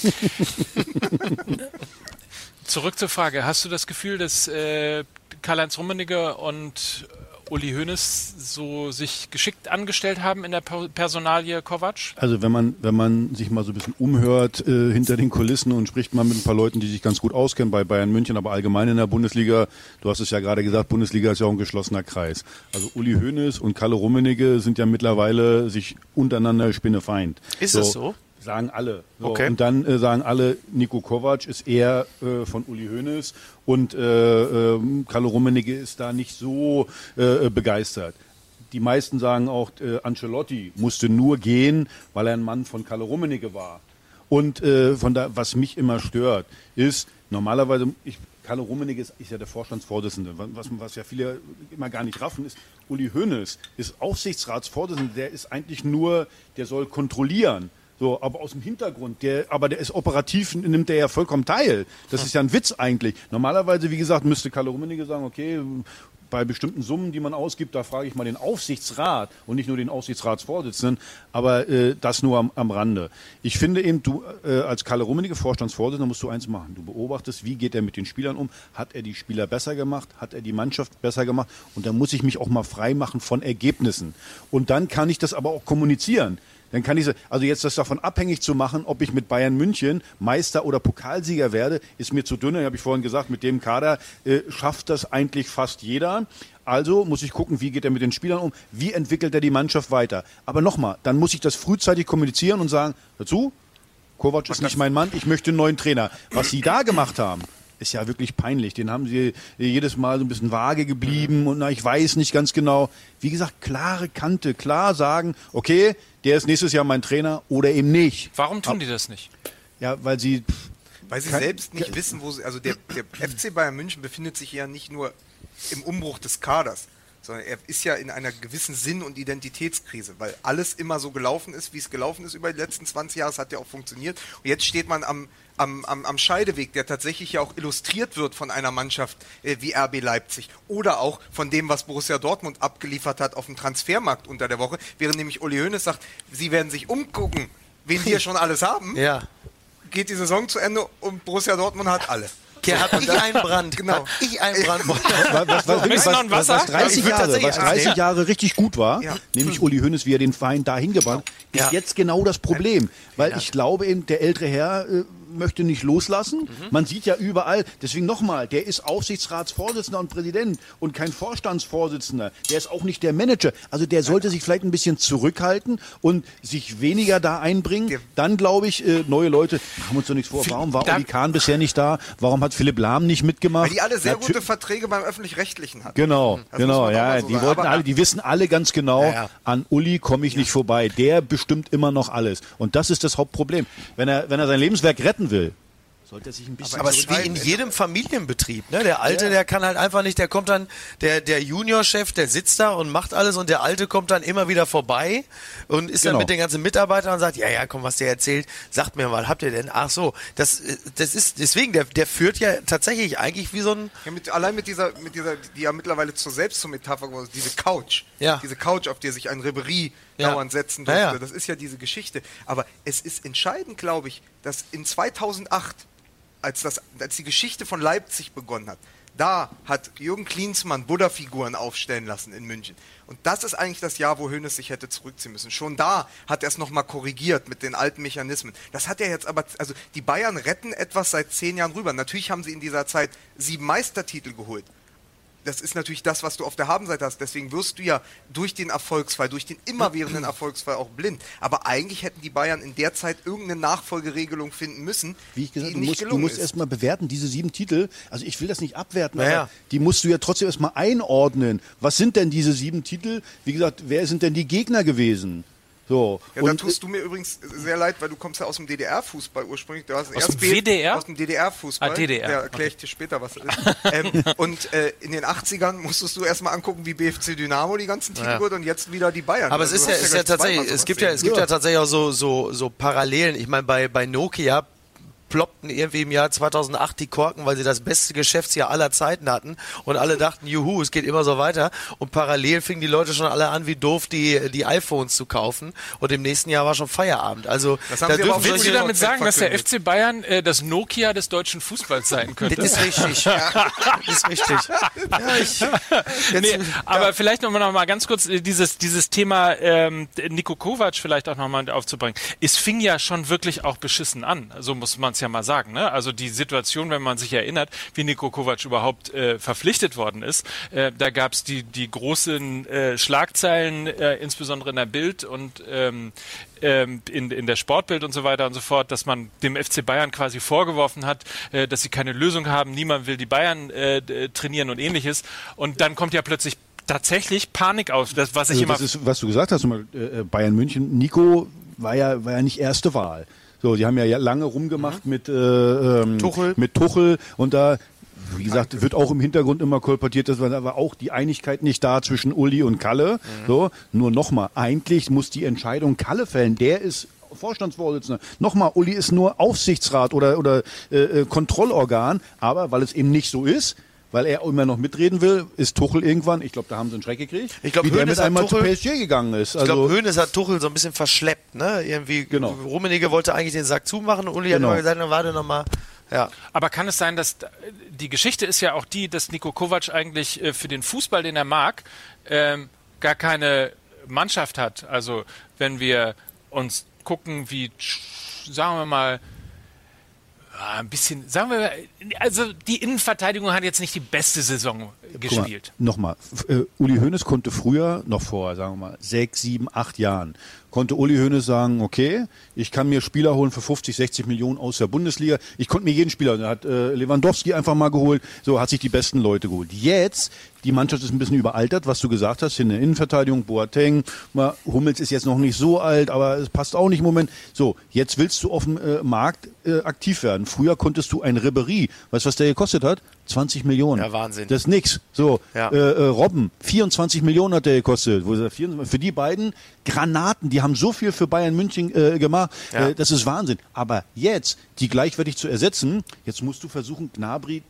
[SPEAKER 1] Zurück zur Frage. Hast du das Gefühl, dass äh, Karl-Heinz Rummenigge und Uli Hoeneß so sich geschickt angestellt haben in der Personalie Kovac?
[SPEAKER 4] Also wenn man, wenn man sich mal so ein bisschen umhört äh, hinter den Kulissen und spricht mal mit ein paar Leuten, die sich ganz gut auskennen bei Bayern München, aber allgemein in der Bundesliga, du hast es ja gerade gesagt, Bundesliga ist ja auch ein geschlossener Kreis. Also Uli Hoeneß und Kalle Rummenigge sind ja mittlerweile sich untereinander Spinnefeind.
[SPEAKER 2] Ist so. es so?
[SPEAKER 4] Sagen alle. So, okay. Und dann äh, sagen alle, Nico Kovac ist eher äh, von Uli Hoeneß und äh, äh, Kalle Rummenigge ist da nicht so äh, begeistert. Die meisten sagen auch, äh, Ancelotti musste nur gehen, weil er ein Mann von Kalle Rummenigge war. Und äh, von da, was mich immer stört, ist normalerweise, ich, Kalle Rummenigge ist, ist, ja der Vorstandsvorsitzende. Was, was ja viele immer gar nicht raffen, ist, Uli Hoeneß ist Aufsichtsratsvorsitzender. Der ist eigentlich nur, der soll kontrollieren. So, aber aus dem Hintergrund, der, aber der ist operativ, nimmt der ja vollkommen teil. Das ist ja ein Witz eigentlich. Normalerweise, wie gesagt, müsste Kalle Rummenigge sagen, okay, bei bestimmten Summen, die man ausgibt, da frage ich mal den Aufsichtsrat und nicht nur den Aufsichtsratsvorsitzenden, aber äh, das nur am, am Rande. Ich finde eben, du äh, als Kalle Rummenigge Vorstandsvorsitzender musst du eins machen. Du beobachtest, wie geht er mit den Spielern um? Hat er die Spieler besser gemacht? Hat er die Mannschaft besser gemacht? Und dann muss ich mich auch mal frei machen von Ergebnissen. Und dann kann ich das aber auch kommunizieren. Dann kann ich, also jetzt das davon abhängig zu machen, ob ich mit Bayern München Meister oder Pokalsieger werde, ist mir zu dünn. Habe ich vorhin gesagt, mit dem Kader äh, schafft das eigentlich fast jeder. Also muss ich gucken, wie geht er mit den Spielern um, wie entwickelt er die Mannschaft weiter. Aber nochmal, dann muss ich das frühzeitig kommunizieren und sagen, dazu, Kovac ist nicht mein Mann, ich möchte einen neuen Trainer. Was Sie da gemacht haben, ist ja wirklich peinlich. Den haben sie jedes Mal so ein bisschen vage geblieben und na, ich weiß nicht ganz genau. Wie gesagt, klare Kante, klar sagen, okay, der ist nächstes Jahr mein Trainer oder eben nicht.
[SPEAKER 1] Warum tun die das nicht?
[SPEAKER 4] Ja, weil sie.
[SPEAKER 3] Weil sie selbst nicht wissen, wo sie. Also der, der FC Bayern München befindet sich ja nicht nur im Umbruch des Kaders sondern er ist ja in einer gewissen Sinn- und Identitätskrise, weil alles immer so gelaufen ist, wie es gelaufen ist über die letzten 20 Jahre. Es hat ja auch funktioniert. Und jetzt steht man am, am, am, am Scheideweg, der tatsächlich ja auch illustriert wird von einer Mannschaft äh, wie RB Leipzig oder auch von dem, was Borussia Dortmund abgeliefert hat auf dem Transfermarkt unter der Woche, während nämlich Uli Hoeneß sagt, sie werden sich umgucken, wen wir schon alles haben.
[SPEAKER 2] Ja.
[SPEAKER 3] Geht die Saison zu Ende und Borussia Dortmund hat alle.
[SPEAKER 2] Hier habe ich einen Brand.
[SPEAKER 3] Genau.
[SPEAKER 2] ich einen Brand.
[SPEAKER 4] Was, was, was, was, was 30, Jahre, was 30 Jahre richtig gut war, ja. nämlich Uli Hoeneß, wie er den Verein dahin gebracht, ist ja. jetzt genau das Problem. Weil ja. ich glaube eben, der ältere Herr äh, möchte nicht loslassen. Mhm. Man sieht ja überall, deswegen nochmal, der ist Aufsichtsratsvorsitzender und Präsident und kein Vorstandsvorsitzender. Der ist auch nicht der Manager. Also der sollte sich vielleicht ein bisschen zurückhalten und sich weniger da einbringen. Dann glaube ich, äh, neue Leute, haben uns doch nichts vor. Warum war Uli Kahn bisher nicht da? Warum hat Philipp Lahm nicht mitgemacht? Weil
[SPEAKER 3] die alle sehr Natür gute Verträge beim Öffentlich-Rechtlichen hatten.
[SPEAKER 4] Genau, das genau, ja. So die wollten alle, die wissen alle ganz genau, ja, ja. an Uli komme ich ja. nicht vorbei. Der bestimmt immer noch alles. Und das ist das Hauptproblem. Wenn er, wenn er sein Lebenswerk retten will, sollte er sich ein bisschen
[SPEAKER 2] Aber es ist wie in jedem Familienbetrieb, ne? Der Alte, ja. der kann halt einfach nicht, der kommt dann, der, der Juniorchef, der sitzt da und macht alles und der Alte kommt dann immer wieder vorbei und ist genau. dann mit den ganzen Mitarbeitern und sagt, ja, ja, komm, was der erzählt, sagt mir mal, habt ihr denn? Ach so, das, das ist, deswegen, der, der führt ja tatsächlich eigentlich wie so ein...
[SPEAKER 3] Ja, mit, allein mit dieser, mit dieser, die ja mittlerweile zur selbst zur Metapher geworden ist, diese Couch. Ja. Diese Couch, auf der sich ein Ribery ja. dauernd setzen durfte. Ja, ja. Das ist ja diese Geschichte. Aber es ist entscheidend, glaube ich, dass in 2008 als, das, als die Geschichte von Leipzig begonnen hat, da hat Jürgen Klinsmann Buddha-Figuren aufstellen lassen in München. Und das ist eigentlich das Jahr, wo Hönes sich hätte zurückziehen müssen. Schon da hat er es nochmal korrigiert mit den alten Mechanismen. Das hat er jetzt aber, also die Bayern retten etwas seit zehn Jahren rüber. Natürlich haben sie in dieser Zeit sieben Meistertitel geholt das ist natürlich das, was du auf der Habenseite hast. Deswegen wirst du ja durch den Erfolgsfall, durch den immerwährenden Erfolgsfall auch blind. Aber eigentlich hätten die Bayern in der Zeit irgendeine Nachfolgeregelung finden müssen.
[SPEAKER 4] Wie ich gesagt, du musst, du musst erstmal bewerten, diese sieben Titel. Also ich will das nicht abwerten, naja. aber die musst du ja trotzdem erstmal einordnen. Was sind denn diese sieben Titel? Wie gesagt, wer sind denn die Gegner gewesen? So.
[SPEAKER 3] Ja, und da tust du mir übrigens sehr leid, weil du kommst ja aus dem DDR-Fußball ursprünglich. Du
[SPEAKER 1] hast aus dem WDR?
[SPEAKER 3] Aus dem DDR-Fußball.
[SPEAKER 1] Ah, DDR.
[SPEAKER 3] Ja, erkläre ich dir später, was das ist. ähm, und äh, in den 80ern musstest du erstmal angucken, wie BFC Dynamo die ganzen Titel ja. wird und jetzt wieder die Bayern.
[SPEAKER 2] Aber also es ist ja, ist ja tatsächlich, es gibt ja, es gibt ja tatsächlich auch so, so, so Parallelen. Ich meine, bei, bei Nokia ploppten irgendwie im Jahr 2008 die Korken, weil sie das beste Geschäftsjahr aller Zeiten hatten und alle dachten, juhu, es geht immer so weiter und parallel fingen die Leute schon alle an, wie doof die, die iPhones zu kaufen und im nächsten Jahr war schon Feierabend. Also
[SPEAKER 1] da Willst du damit sagen, dass der FC Bayern äh, das Nokia des deutschen Fußballs sein könnte?
[SPEAKER 2] Das ist richtig. das ist richtig.
[SPEAKER 1] Ja, ich, nee, aber vielleicht nochmal noch mal ganz kurz äh, dieses, dieses Thema ähm, Niko Kovac vielleicht auch nochmal aufzubringen. Es fing ja schon wirklich auch beschissen an, so muss man es ja mal sagen. Ne? Also die Situation, wenn man sich erinnert, wie Niko Kovac überhaupt äh, verpflichtet worden ist, äh, da gab es die, die großen äh, Schlagzeilen, äh, insbesondere in der Bild und ähm, ähm, in, in der Sportbild und so weiter und so fort, dass man dem FC Bayern quasi vorgeworfen hat, äh, dass sie keine Lösung haben, niemand will die Bayern äh, trainieren und ähnliches. Und dann kommt ja plötzlich tatsächlich Panik auf. Das, was ich also immer.
[SPEAKER 4] Das ist, was du gesagt hast, äh, Bayern München. Nico war ja, war ja nicht erste Wahl. So, die haben ja lange rumgemacht mhm. mit, äh, ähm, Tuchel. mit Tuchel und da wie gesagt, wird auch im Hintergrund immer kolportiert, dass aber auch die Einigkeit nicht da zwischen Uli und Kalle. Mhm. So, nur nochmal, eigentlich muss die Entscheidung Kalle fällen. Der ist Vorstandsvorsitzender. Nochmal, Uli ist nur Aufsichtsrat oder, oder äh, äh, Kontrollorgan, aber weil es eben nicht so ist, weil er immer noch mitreden will, ist Tuchel irgendwann, ich glaube, da haben sie einen Schreck gekriegt,
[SPEAKER 2] ich glaub,
[SPEAKER 4] wie
[SPEAKER 2] Hönes
[SPEAKER 4] der mit einmal Tuchel, zu PSG gegangen ist.
[SPEAKER 2] Also ich glaube, Hönes hat Tuchel so ein bisschen verschleppt, ne? Irgendwie, genau. Rummenigge wollte eigentlich den Sack zumachen und Uli genau. hat immer gesagt, warte nochmal.
[SPEAKER 1] Ja. Aber kann es sein, dass die Geschichte ist ja auch die, dass Niko Kovac eigentlich äh, für den Fußball, den er mag, ähm, gar keine Mannschaft hat. Also wenn wir uns gucken, wie sagen wir mal ein bisschen, sagen wir mal, also die Innenverteidigung hat jetzt nicht die beste Saison gespielt.
[SPEAKER 4] Nochmal, äh, Uli Hoeneß konnte früher, noch vor, sagen wir mal, sechs, sieben, acht Jahren, konnte Uli Hoeneß sagen, okay, ich kann mir Spieler holen für 50, 60 Millionen aus der Bundesliga. Ich konnte mir jeden Spieler, da hat äh, Lewandowski einfach mal geholt, so hat sich die besten Leute geholt. Jetzt, die Mannschaft ist ein bisschen überaltert, was du gesagt hast, in der Innenverteidigung, Boateng, mal, Hummels ist jetzt noch nicht so alt, aber es passt auch nicht im Moment. So, jetzt willst du auf dem äh, Markt äh, aktiv werden. Früher konntest du ein Ribery, weißt du, was der gekostet hat? 20 Millionen.
[SPEAKER 2] Ja, Wahnsinn.
[SPEAKER 4] Das ist nix. So, ja. äh, äh, Robben, 24 Millionen hat der gekostet. Für die beiden Granaten, die haben so viel für Bayern München äh, gemacht. Ja. Äh, das ist Wahnsinn. Aber jetzt, die gleichwertig zu ersetzen, jetzt musst du versuchen, Gnabry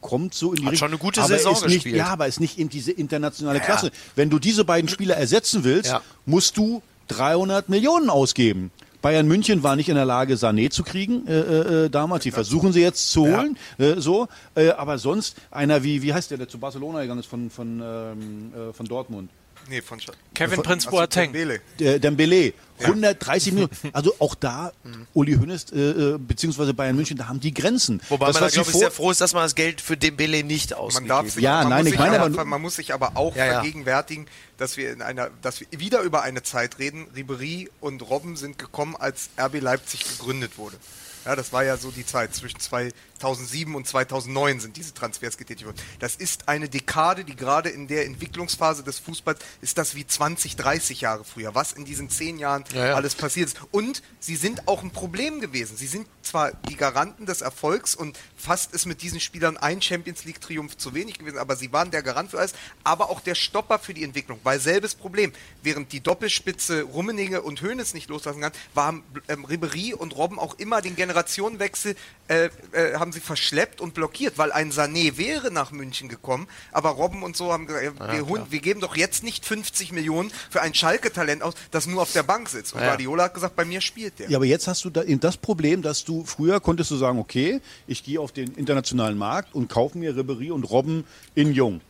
[SPEAKER 4] kommt so in die
[SPEAKER 2] Hat schon eine gute Saison
[SPEAKER 4] ist nicht, Ja, aber ist nicht in diese internationale ja. Klasse. Wenn du diese beiden Spieler ersetzen willst, musst du 300 Millionen ausgeben. Bayern München war nicht in der Lage, Sané zu kriegen äh, äh, äh damals. Die versuchen sie jetzt zu holen. Ja. Äh, so, äh, aber sonst einer wie wie heißt der, der zu Barcelona gegangen ist von von ähm, äh, von Dortmund.
[SPEAKER 1] Nee, von Kevin von, Prince Boateng.
[SPEAKER 4] Dembele. Dembele. 130 Minuten. Also auch da, Uli Hoeneß äh, beziehungsweise Bayern München, da haben die Grenzen.
[SPEAKER 2] Wobei das, man da, glaube ich, sehr froh ist, dass man das Geld für Dembele nicht ausgibt.
[SPEAKER 3] Man darf sich, ja, man nein, ich meine aber, man muss sich aber auch ja, ja. vergegenwärtigen, dass wir in einer, dass wir wieder über eine Zeit reden. Ribery und Robben sind gekommen, als RB Leipzig gegründet wurde. Ja, das war ja so die Zeit zwischen 2007 und 2009 sind diese Transfers getätigt worden. Das ist eine Dekade, die gerade in der Entwicklungsphase des Fußballs ist das wie 20, 30 Jahre früher, was in diesen zehn Jahren ja, ja. alles passiert ist. Und sie sind auch ein Problem gewesen. Sie sind zwar die Garanten des Erfolgs und fast ist mit diesen Spielern ein Champions League Triumph zu wenig gewesen, aber sie waren der Garant für alles, aber auch der Stopper für die Entwicklung, weil selbes Problem. Während die Doppelspitze Rummenigge und Hoeneß nicht loslassen kann, waren ähm, Ribery und Robben auch immer den Generationenwechsel äh, äh, haben sie verschleppt und blockiert, weil ein Sané wäre nach München gekommen, aber Robben und so haben gesagt, ja, wir, holen, wir, geben doch jetzt nicht 50 Millionen für ein Schalke-Talent aus, das nur auf der Bank sitzt. Und ja. Guardiola hat gesagt, bei mir spielt der.
[SPEAKER 4] Ja, aber jetzt hast du da das Problem, dass du früher konntest du sagen, okay, ich gehe auf den internationalen Markt und kaufe mir Ribery und Robben in Jung.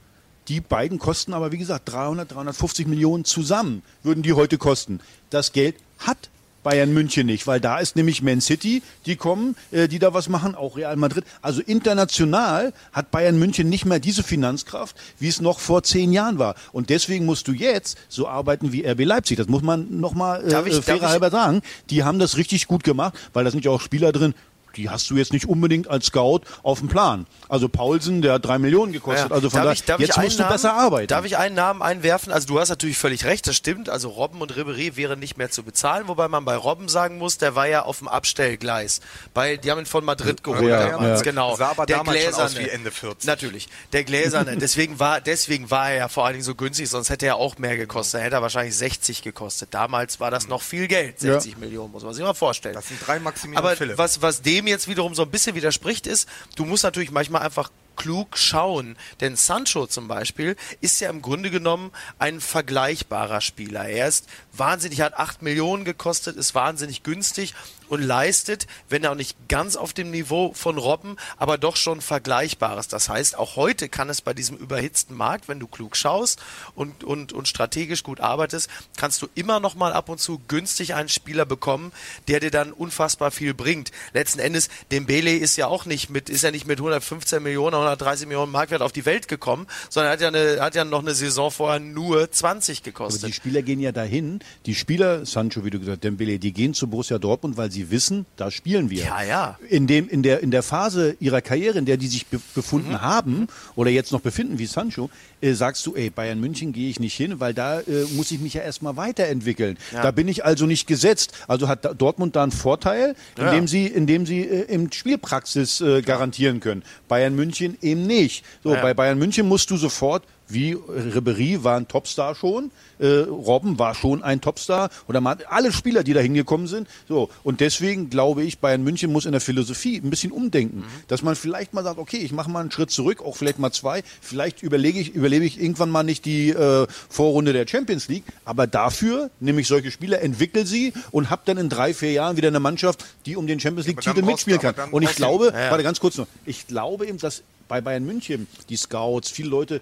[SPEAKER 4] Die beiden kosten aber, wie gesagt, 300, 350 Millionen zusammen würden die heute kosten. Das Geld hat Bayern München nicht, weil da ist nämlich Man City, die kommen, äh, die da was machen, auch Real Madrid. Also international hat Bayern München nicht mehr diese Finanzkraft, wie es noch vor zehn Jahren war. Und deswegen musst du jetzt so arbeiten wie RB Leipzig. Das muss man nochmal äh, ich, fairer halber sagen. Die haben das richtig gut gemacht, weil da sind ja auch Spieler drin, die hast du jetzt nicht unbedingt als Scout auf dem Plan. Also Paulsen, der hat drei Millionen gekostet. Ja. Also von darf daher, jetzt musst du Namen, besser arbeiten.
[SPEAKER 2] Darf ich einen Namen einwerfen? Also du hast natürlich völlig recht, das stimmt. Also Robben und Ribery wären nicht mehr zu bezahlen, wobei man bei Robben sagen muss, der war ja auf dem Abstellgleis. Bei, die haben ihn von Madrid geholt ja, damals, ja. genau.
[SPEAKER 3] Sah aber der Gläserne, wie Ende 40.
[SPEAKER 2] Natürlich, der Gläserne. deswegen war, deswegen war er ja vor allen Dingen so günstig, sonst hätte er auch mehr gekostet. Er hätte er wahrscheinlich 60 gekostet. Damals war das noch viel Geld, 60 Millionen, muss man sich mal vorstellen.
[SPEAKER 3] Das sind drei Maximilian
[SPEAKER 2] Aber Philipp. was, was dem dem jetzt wiederum so ein bisschen widerspricht, ist, du musst natürlich manchmal einfach klug schauen. Denn Sancho zum Beispiel ist ja im Grunde genommen ein vergleichbarer Spieler. Er ist wahnsinnig, hat 8 Millionen gekostet, ist wahnsinnig günstig und leistet, wenn auch nicht ganz auf dem Niveau von Robben, aber doch schon Vergleichbares. Das heißt, auch heute kann es bei diesem überhitzten Markt, wenn du klug schaust und, und, und strategisch gut arbeitest, kannst du immer noch mal ab und zu günstig einen Spieler bekommen, der dir dann unfassbar viel bringt. Letzten Endes, Dembele ist ja auch nicht mit, ist ja nicht mit 115 Millionen, 130 Millionen Marktwert auf die Welt gekommen, sondern hat ja, eine, hat ja noch eine Saison vorher nur 20 gekostet.
[SPEAKER 4] Aber die Spieler gehen ja dahin, die Spieler, Sancho, wie du gesagt hast, Dembele, die gehen zu Borussia Dortmund, weil sie wissen, da spielen wir.
[SPEAKER 2] Ja, ja.
[SPEAKER 4] In, dem, in, der, in der Phase ihrer Karriere, in der die sich be befunden mhm. haben oder jetzt noch befinden, wie Sancho, äh, sagst du, ey, Bayern München gehe ich nicht hin, weil da äh, muss ich mich ja erstmal weiterentwickeln. Ja. Da bin ich also nicht gesetzt. Also hat Dortmund da einen Vorteil, indem ja. sie, indem sie äh, im Spielpraxis äh, garantieren können. Bayern München eben nicht. So, ja. bei Bayern München musst du sofort wie Ribery war ein Topstar schon, äh, Robben war schon ein Topstar oder man, alle Spieler, die da hingekommen sind. So und deswegen glaube ich, Bayern München muss in der Philosophie ein bisschen umdenken, mhm. dass man vielleicht mal sagt, okay, ich mache mal einen Schritt zurück, auch vielleicht mal zwei, vielleicht überlege ich, überlebe ich irgendwann mal nicht die äh, Vorrunde der Champions League, aber dafür nehme ich solche Spieler, entwickle sie und habe dann in drei, vier Jahren wieder eine Mannschaft, die um den Champions League Titel mitspielen kann. Und ich glaube, ja, ja. warte ganz kurz noch, ich glaube eben, dass bei Bayern München die Scouts, viele Leute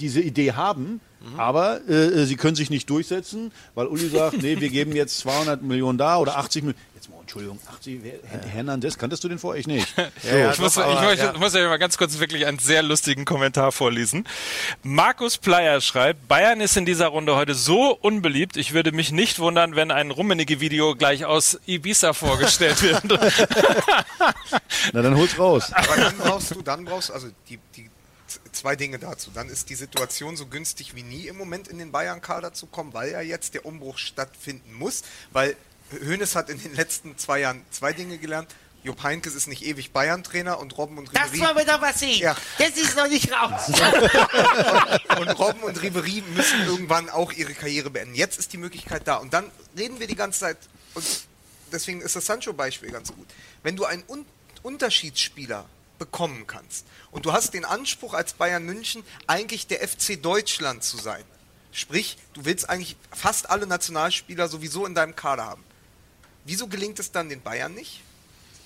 [SPEAKER 4] diese Idee haben, mhm. aber äh, sie können sich nicht durchsetzen, weil Uli sagt, nee, wir geben jetzt 200 Millionen da oder 80 Millionen. Jetzt mal, Entschuldigung, 80, ja. Hernandez, kanntest du den vor? Ich nicht.
[SPEAKER 1] ja, ja, ich, muss, aber, ich, ja. muss ja mal ganz kurz wirklich einen sehr lustigen Kommentar vorlesen. Markus Pleier schreibt, Bayern ist in dieser Runde heute so unbeliebt, ich würde mich nicht wundern, wenn ein Rummenigge-Video gleich aus Ibiza vorgestellt wird.
[SPEAKER 4] Na, dann hol's raus.
[SPEAKER 3] Aber dann brauchst du, dann brauchst also die, die zwei Dinge dazu. Dann ist die Situation so günstig wie nie im Moment in den Bayern-Kader zu kommen, weil ja jetzt der Umbruch stattfinden muss, weil Hoeneß hat in den letzten zwei Jahren zwei Dinge gelernt. Jupp Heinkes ist nicht ewig Bayern-Trainer und Robben und
[SPEAKER 5] Ribery... Das wollen wir doch mal sehen. Ja. Das ist noch nicht raus.
[SPEAKER 3] und, und Robben und Ribery müssen irgendwann auch ihre Karriere beenden. Jetzt ist die Möglichkeit da. Und dann reden wir die ganze Zeit... Und deswegen ist das Sancho-Beispiel ganz gut. Wenn du einen Un Unterschiedsspieler bekommen kannst. Und du hast den Anspruch als Bayern München eigentlich der FC Deutschland zu sein. Sprich, du willst eigentlich fast alle Nationalspieler sowieso in deinem Kader haben. Wieso gelingt es dann den Bayern nicht,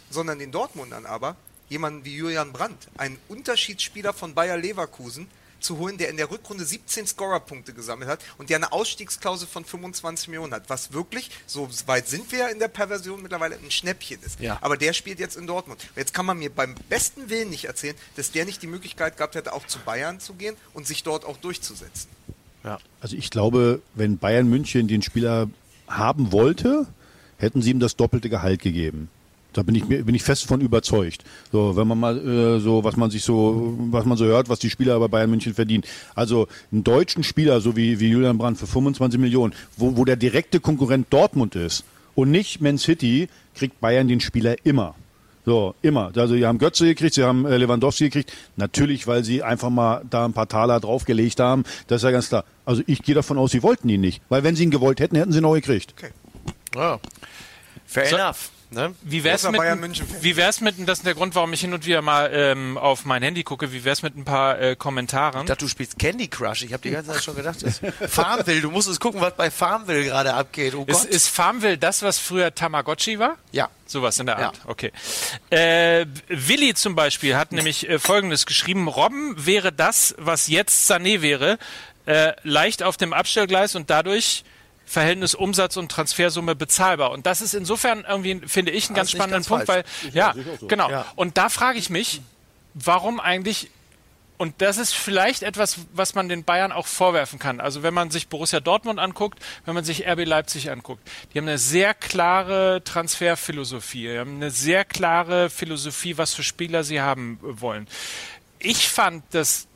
[SPEAKER 3] sondern den Dortmundern aber, jemanden wie Julian Brandt, einen Unterschiedsspieler von Bayer Leverkusen, zu holen, der in der Rückrunde 17 Scorerpunkte gesammelt hat und der eine Ausstiegsklausel von 25 Millionen hat, was wirklich, so weit sind wir ja in der Perversion mittlerweile, ein Schnäppchen ist. Ja. Aber der spielt jetzt in Dortmund. Jetzt kann man mir beim besten Willen nicht erzählen, dass der nicht die Möglichkeit gehabt hätte, auch zu Bayern zu gehen und sich dort auch durchzusetzen.
[SPEAKER 4] Ja. Also ich glaube, wenn Bayern München den Spieler haben wollte, hätten sie ihm das doppelte Gehalt gegeben. Da bin ich bin ich fest von überzeugt. So, wenn man mal äh, so, was man sich so, was man so hört, was die Spieler bei Bayern München verdienen. Also einen deutschen Spieler, so wie, wie Julian Brandt für 25 Millionen, wo, wo der direkte Konkurrent Dortmund ist und nicht Man City, kriegt Bayern den Spieler immer. So, immer. Also, sie haben Götze gekriegt, sie haben äh, Lewandowski gekriegt. Natürlich, weil sie einfach mal da ein paar Taler draufgelegt haben. Das ist ja ganz klar. Also, ich gehe davon aus, sie wollten ihn nicht. Weil, wenn sie ihn gewollt hätten, hätten sie ihn auch gekriegt. Okay.
[SPEAKER 2] Ja. Fair so, enough.
[SPEAKER 1] Ne? Wie wär's mit, wie wär's mit, das ist der Grund, warum ich hin und wieder mal ähm, auf mein Handy gucke, wie wär's mit ein paar äh, Kommentaren?
[SPEAKER 2] Ich dachte, du spielst Candy Crush. Ich habe die ganze Zeit schon gedacht, das Farmville, du musst es gucken, was bei Farmville gerade abgeht. Oh
[SPEAKER 1] ist, ist Farmville das, was früher Tamagotchi war?
[SPEAKER 2] Ja.
[SPEAKER 1] Sowas in der Art, ja. okay. Äh, Willi zum Beispiel hat nämlich äh, Folgendes geschrieben. Robben wäre das, was jetzt Sané wäre, äh, leicht auf dem Abstellgleis und dadurch Verhältnis Umsatz und Transfersumme bezahlbar. Und das ist insofern irgendwie, finde ich, einen ganz spannenden ganz Punkt, falsch. weil, ja, so. genau. Ja. Und da frage ich mich, warum eigentlich und das ist vielleicht etwas, was man den Bayern auch vorwerfen kann. Also wenn man sich Borussia Dortmund anguckt, wenn man sich RB Leipzig anguckt, die haben eine sehr klare Transferphilosophie, die haben eine sehr klare Philosophie, was für Spieler sie haben wollen. Ich fand, dass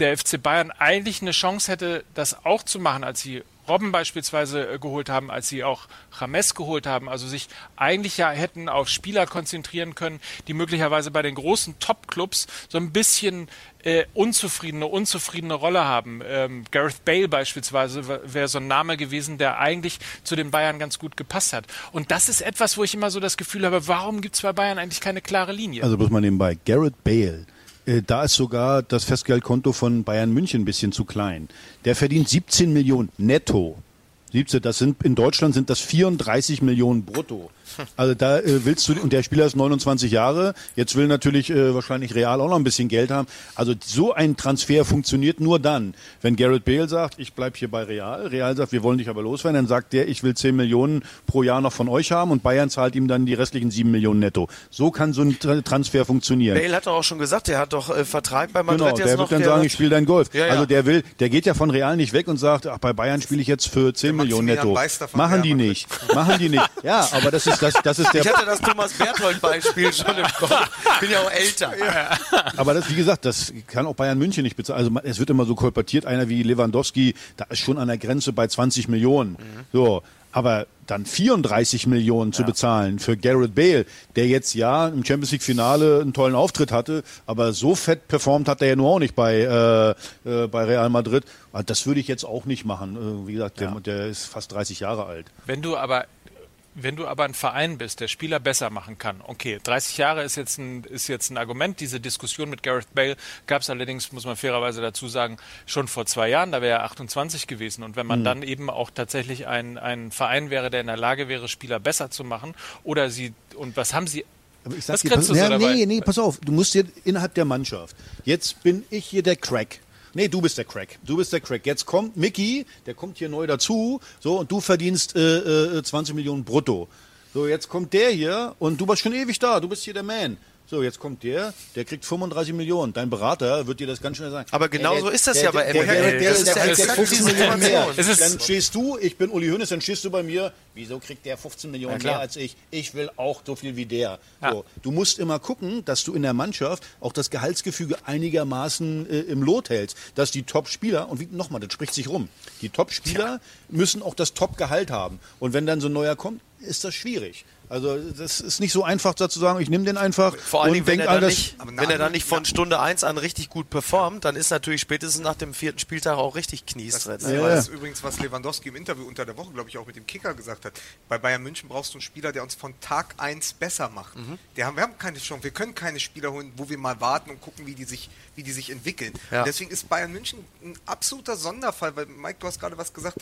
[SPEAKER 1] der FC Bayern eigentlich eine Chance hätte, das auch zu machen, als sie Robben beispielsweise äh, geholt haben, als sie auch James geholt haben. Also sich eigentlich ja hätten auf Spieler konzentrieren können, die möglicherweise bei den großen Top-Clubs so ein bisschen äh, unzufriedene, unzufriedene Rolle haben. Ähm, Gareth Bale beispielsweise wäre so ein Name gewesen, der eigentlich zu den Bayern ganz gut gepasst hat. Und das ist etwas, wo ich immer so das Gefühl habe, warum gibt es bei Bayern eigentlich keine klare Linie?
[SPEAKER 4] Also muss man nebenbei, Gareth Bale da ist sogar das Festgeldkonto von Bayern München ein bisschen zu klein. Der verdient 17 Millionen netto. Siebste, das sind in Deutschland sind das 34 Millionen brutto. Also da äh, willst du und der Spieler ist 29 Jahre. Jetzt will natürlich äh, wahrscheinlich Real auch noch ein bisschen Geld haben. Also so ein Transfer funktioniert nur dann, wenn Garrett Bale sagt, ich bleib hier bei Real. Real sagt, wir wollen dich aber loswerden. Dann sagt der, ich will 10 Millionen pro Jahr noch von euch haben und Bayern zahlt ihm dann die restlichen 7 Millionen netto. So kann so ein Transfer funktionieren.
[SPEAKER 2] Bale hat doch auch schon gesagt, der hat doch äh, Vertrag bei
[SPEAKER 4] Madrid genau, der wird dann sagen, ich spiele dein Golf. Ja, ja. Also der will, der geht ja von Real nicht weg und sagt, ach bei Bayern spiele ich jetzt für 10 Millionen netto. Machen die nicht. Machen die nicht. Ja, aber das ist das, das ist der.
[SPEAKER 2] Ich hatte das Thomas Berthold-Beispiel schon im Kopf. Ich bin ja auch älter. Ja.
[SPEAKER 4] Aber das, wie gesagt, das kann auch Bayern München nicht bezahlen. Also es wird immer so kolportiert, einer wie Lewandowski, da ist schon an der Grenze bei 20 Millionen. Mhm. So. Aber dann 34 Millionen zu ja. bezahlen für Garrett Bale, der jetzt ja im Champions League Finale einen tollen Auftritt hatte, aber so fett performt hat er ja nur auch nicht bei, äh, äh, bei Real Madrid. Das würde ich jetzt auch nicht machen. Äh, wie gesagt, der, ja. der ist fast 30 Jahre alt.
[SPEAKER 1] Wenn du aber wenn du aber ein Verein bist, der Spieler besser machen kann, okay, 30 Jahre ist jetzt ein, ist jetzt ein Argument. Diese Diskussion mit Gareth Bale gab es allerdings, muss man fairerweise dazu sagen, schon vor zwei Jahren, da wäre er 28 gewesen. Und wenn man mhm. dann eben auch tatsächlich ein, ein Verein wäre, der in der Lage wäre, Spieler besser zu machen, oder sie, und was haben sie
[SPEAKER 4] was dir, pass, du so nee, nee, pass auf, du musst hier innerhalb der Mannschaft. Jetzt bin ich hier der Crack. Nee, du bist der Crack. Du bist der Crack. Jetzt kommt Mickey, der kommt hier neu dazu, so, und du verdienst äh, äh, 20 Millionen brutto. So, jetzt kommt der hier und du warst schon ewig da, du bist hier der Man. So, jetzt kommt der, der kriegt 35 Millionen. Dein Berater wird dir das ganz schnell sagen.
[SPEAKER 2] Aber genau so ist das ja bei
[SPEAKER 4] ML. Der, der, der, der, der 15 Millionen mehr. Dann stehst du, ich bin Uli Hoeneß, dann stehst du bei mir. Wieso kriegt der 15 Millionen mehr als ich? Ich will auch so viel wie der. Ja. Du musst immer gucken, dass du in der Mannschaft auch das Gehaltsgefüge einigermaßen äh, im Lot hältst. Dass die Top-Spieler, und nochmal, das spricht sich rum, die Top-Spieler müssen auch das Top-Gehalt haben. Und wenn dann so ein neuer kommt, ist das schwierig. Also das ist nicht so einfach dazu sagen, ich nehme den einfach
[SPEAKER 2] Vor allem, wenn, er dann, nicht, wenn er dann nicht von Stunde 1 an richtig gut performt, dann ist natürlich spätestens nach dem vierten Spieltag auch richtig Knies
[SPEAKER 3] drin. Das, ja. das ist übrigens, was Lewandowski im Interview unter der Woche, glaube ich, auch mit dem Kicker gesagt hat. Bei Bayern München brauchst du einen Spieler, der uns von Tag 1 besser macht. Mhm. Der haben, wir haben keine Chance, wir können keine Spieler holen, wo wir mal warten und gucken, wie die sich, wie die sich entwickeln. Ja. deswegen ist Bayern München ein absoluter Sonderfall, weil Mike, du hast gerade was gesagt,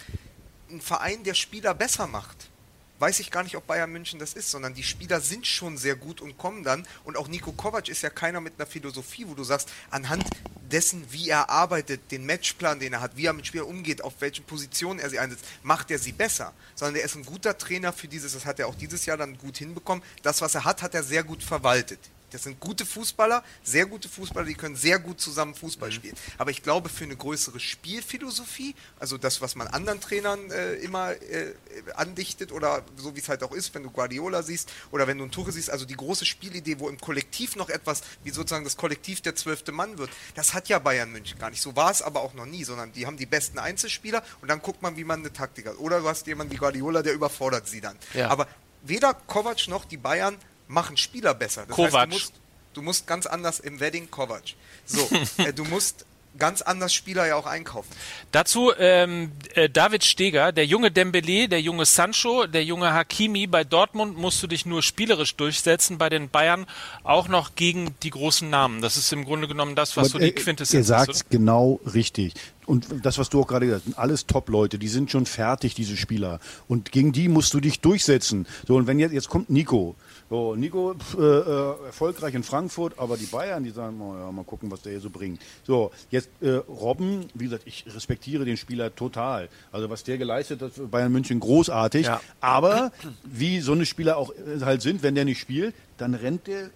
[SPEAKER 3] ein Verein, der Spieler besser macht weiß ich gar nicht, ob Bayern München das ist, sondern die Spieler sind schon sehr gut und kommen dann. Und auch Nico Kovac ist ja keiner mit einer Philosophie, wo du sagst, anhand dessen, wie er arbeitet, den Matchplan, den er hat, wie er mit Spielern umgeht, auf welchen Positionen er sie einsetzt, macht er sie besser. Sondern er ist ein guter Trainer für dieses, das hat er auch dieses Jahr dann gut hinbekommen. Das, was er hat, hat er sehr gut verwaltet. Das sind gute Fußballer, sehr gute Fußballer, die können sehr gut zusammen Fußball mhm. spielen. Aber ich glaube, für eine größere Spielphilosophie, also das, was man anderen Trainern äh, immer äh, andichtet oder so wie es halt auch ist, wenn du Guardiola siehst oder wenn du ein Tuche siehst, also die große Spielidee, wo im Kollektiv noch etwas, wie sozusagen das Kollektiv der zwölfte Mann wird, das hat ja Bayern München gar nicht. So war es aber auch noch nie, sondern die haben die besten Einzelspieler und dann guckt man, wie man eine Taktik hat. Oder du hast jemanden wie Guardiola, der überfordert sie dann. Ja. Aber weder Kovac noch die Bayern machen Spieler besser.
[SPEAKER 1] Das Kovac. Heißt,
[SPEAKER 3] du, musst, du musst ganz anders im Wedding Kovac. So, äh, du musst ganz anders Spieler ja auch einkaufen.
[SPEAKER 1] Dazu ähm, äh, David Steger, der junge Dembele, der junge Sancho, der junge Hakimi. Bei Dortmund musst du dich nur spielerisch durchsetzen, bei den Bayern auch noch gegen die großen Namen. Das ist im Grunde genommen das, was Aber, so die Quintessenz
[SPEAKER 4] ist. Ihr sagt genau richtig. Und das, was du auch gerade gesagt hast, sind alles Top-Leute, die sind schon fertig, diese Spieler. Und gegen die musst du dich durchsetzen. So, und wenn jetzt, jetzt kommt Nico, so, Nico äh, äh, erfolgreich in Frankfurt, aber die Bayern, die sagen, oh, ja, mal gucken, was der hier so bringt. So, jetzt äh, Robben, wie gesagt, ich respektiere den Spieler total. Also was der geleistet hat für Bayern München, großartig. Ja. Aber wie so eine Spieler auch äh, halt sind, wenn der nicht spielt, dann rennt der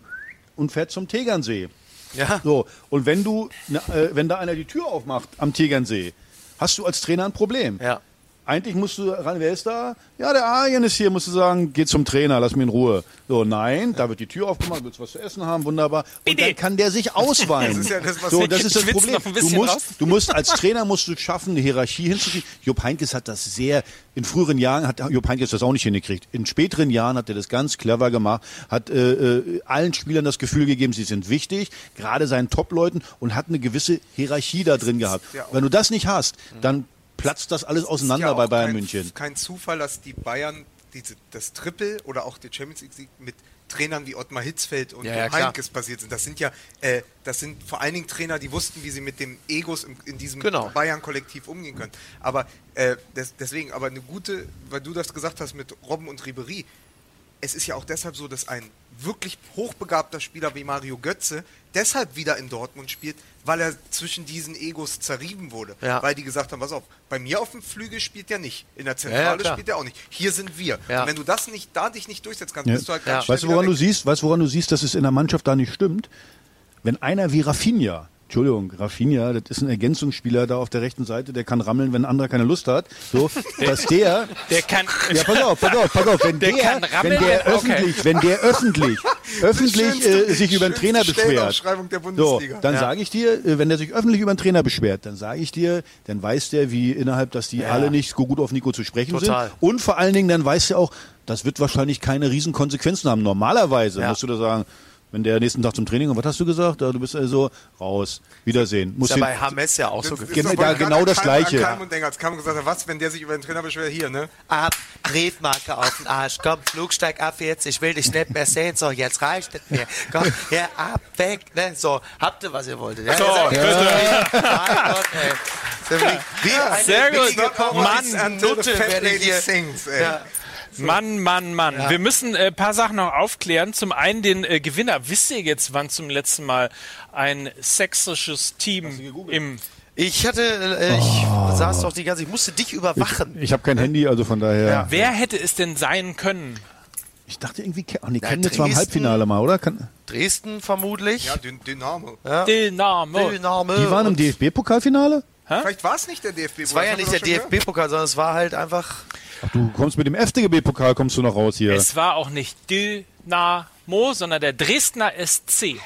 [SPEAKER 4] und fährt zum Tegernsee. Ja. So, und wenn du, äh, wenn da einer die Tür aufmacht am Tegernsee, hast du als Trainer ein Problem.
[SPEAKER 2] Ja.
[SPEAKER 4] Eigentlich musst du ran, wer ist da? Ja, der Arjen ist hier, musst du sagen, geh zum Trainer, lass mich in Ruhe. So, nein, da wird die Tür aufgemacht, willst was zu essen haben, wunderbar. Und dann kann der sich ausweinen. das ist ja das, was so, das ist das Problem. Du musst, du musst, als Trainer musst du schaffen, eine Hierarchie hinzukriegen. Jupp Heynckes hat das sehr, in früheren Jahren hat Jupp Heynckes das auch nicht hingekriegt. In späteren Jahren hat er das ganz clever gemacht, hat äh, äh, allen Spielern das Gefühl gegeben, sie sind wichtig, gerade seinen Top-Leuten und hat eine gewisse Hierarchie da drin gehabt. Wenn du das nicht hast, dann platzt das alles auseinander ja bei Bayern
[SPEAKER 3] kein,
[SPEAKER 4] München.
[SPEAKER 3] Kein Zufall, dass die Bayern diese, das Triple oder auch die Champions League mit Trainern wie Ottmar Hitzfeld und ja, ja, Heinkes passiert sind. Das sind ja, äh, das sind vor allen Dingen Trainer, die wussten, wie sie mit dem Egos in, in diesem genau. Bayern-Kollektiv umgehen können. Aber äh, des, deswegen, aber eine gute, weil du das gesagt hast mit Robben und Ribery, es ist ja auch deshalb so, dass ein wirklich hochbegabter Spieler wie Mario Götze deshalb wieder in Dortmund spielt, weil er zwischen diesen Egos zerrieben wurde. Ja. Weil die gesagt haben, pass auf, bei mir auf dem Flügel spielt er nicht, in der Zentrale ja, spielt er auch nicht. Hier sind wir. Und wenn du das nicht, da dich nicht durchsetzen kannst, bist du halt ganz
[SPEAKER 4] Weißt du, woran du siehst, weißt woran du siehst, dass es in der Mannschaft da nicht stimmt? Wenn einer wie Rafinha Entschuldigung, Rafinha, das ist ein Ergänzungsspieler da auf der rechten Seite, der kann rammeln, wenn ein anderer keine Lust hat. So, dass der,
[SPEAKER 1] der kann,
[SPEAKER 4] ja, pass auf, pass auf, pass auf, wenn der, der rammeln, wenn der öffentlich, wenn der öffentlich, öffentlich äh, sich über einen Trainer beschwert, so, dann ja. sage ich dir, äh, wenn der sich öffentlich über einen Trainer beschwert, dann sage ich dir, dann weiß der, wie innerhalb, dass die ja. alle nicht so gut auf Nico zu sprechen Total. sind. Und vor allen Dingen, dann weiß der auch, das wird wahrscheinlich keine riesen Konsequenzen haben. Normalerweise ja. musst du da sagen, wenn der nächsten Tag zum Training und was hast du gesagt? du bist also raus. Wiedersehen.
[SPEAKER 2] Muss ist ja bei Hames ja auch so
[SPEAKER 4] gewesen. Genau, genau das Gleiche.
[SPEAKER 3] Keim und Denker, als Kam gesagt hat, was, wenn der sich über den Trainer beschwert, hier, ne?
[SPEAKER 2] Ab, Briefmarke auf den Arsch, komm, Flugsteig ab jetzt, ich will dich nicht mehr sehen, so, jetzt reicht es mir. Komm, ja, ab, weg, ne? So, habt ihr, was ihr wolltet. Ja,
[SPEAKER 1] so, bitte. Mein Gott, ey. Wie Sehr gut. Mann, Nutte ich hier. Sings, ey. Ja. Mann, Mann, Mann. Ja. Wir müssen ein äh, paar Sachen noch aufklären. Zum einen den äh, Gewinner. Wisst ihr jetzt, wann zum letzten Mal ein sächsisches Team im
[SPEAKER 2] ich hatte, äh, ich oh. saß doch die ganze, ich musste dich überwachen.
[SPEAKER 4] Ich, ich habe kein Handy, also von daher. Ja.
[SPEAKER 1] Wer hätte es denn sein können?
[SPEAKER 4] Ich dachte irgendwie, ach nee, kennen jetzt war im Halbfinale mal, oder? Kann,
[SPEAKER 2] Dresden vermutlich.
[SPEAKER 3] Ja, Dynamo.
[SPEAKER 1] Ja. Dynamo.
[SPEAKER 4] Dynamo. Die waren im DFB-Pokalfinale?
[SPEAKER 3] Vielleicht war es nicht der DFB-Pokal.
[SPEAKER 2] Es war ja nicht der DFB-Pokal, sondern es war halt einfach.
[SPEAKER 4] Ach, du kommst mit dem FDGB-Pokal, kommst du noch raus hier.
[SPEAKER 1] Es war auch nicht Dynamo, sondern der Dresdner SC.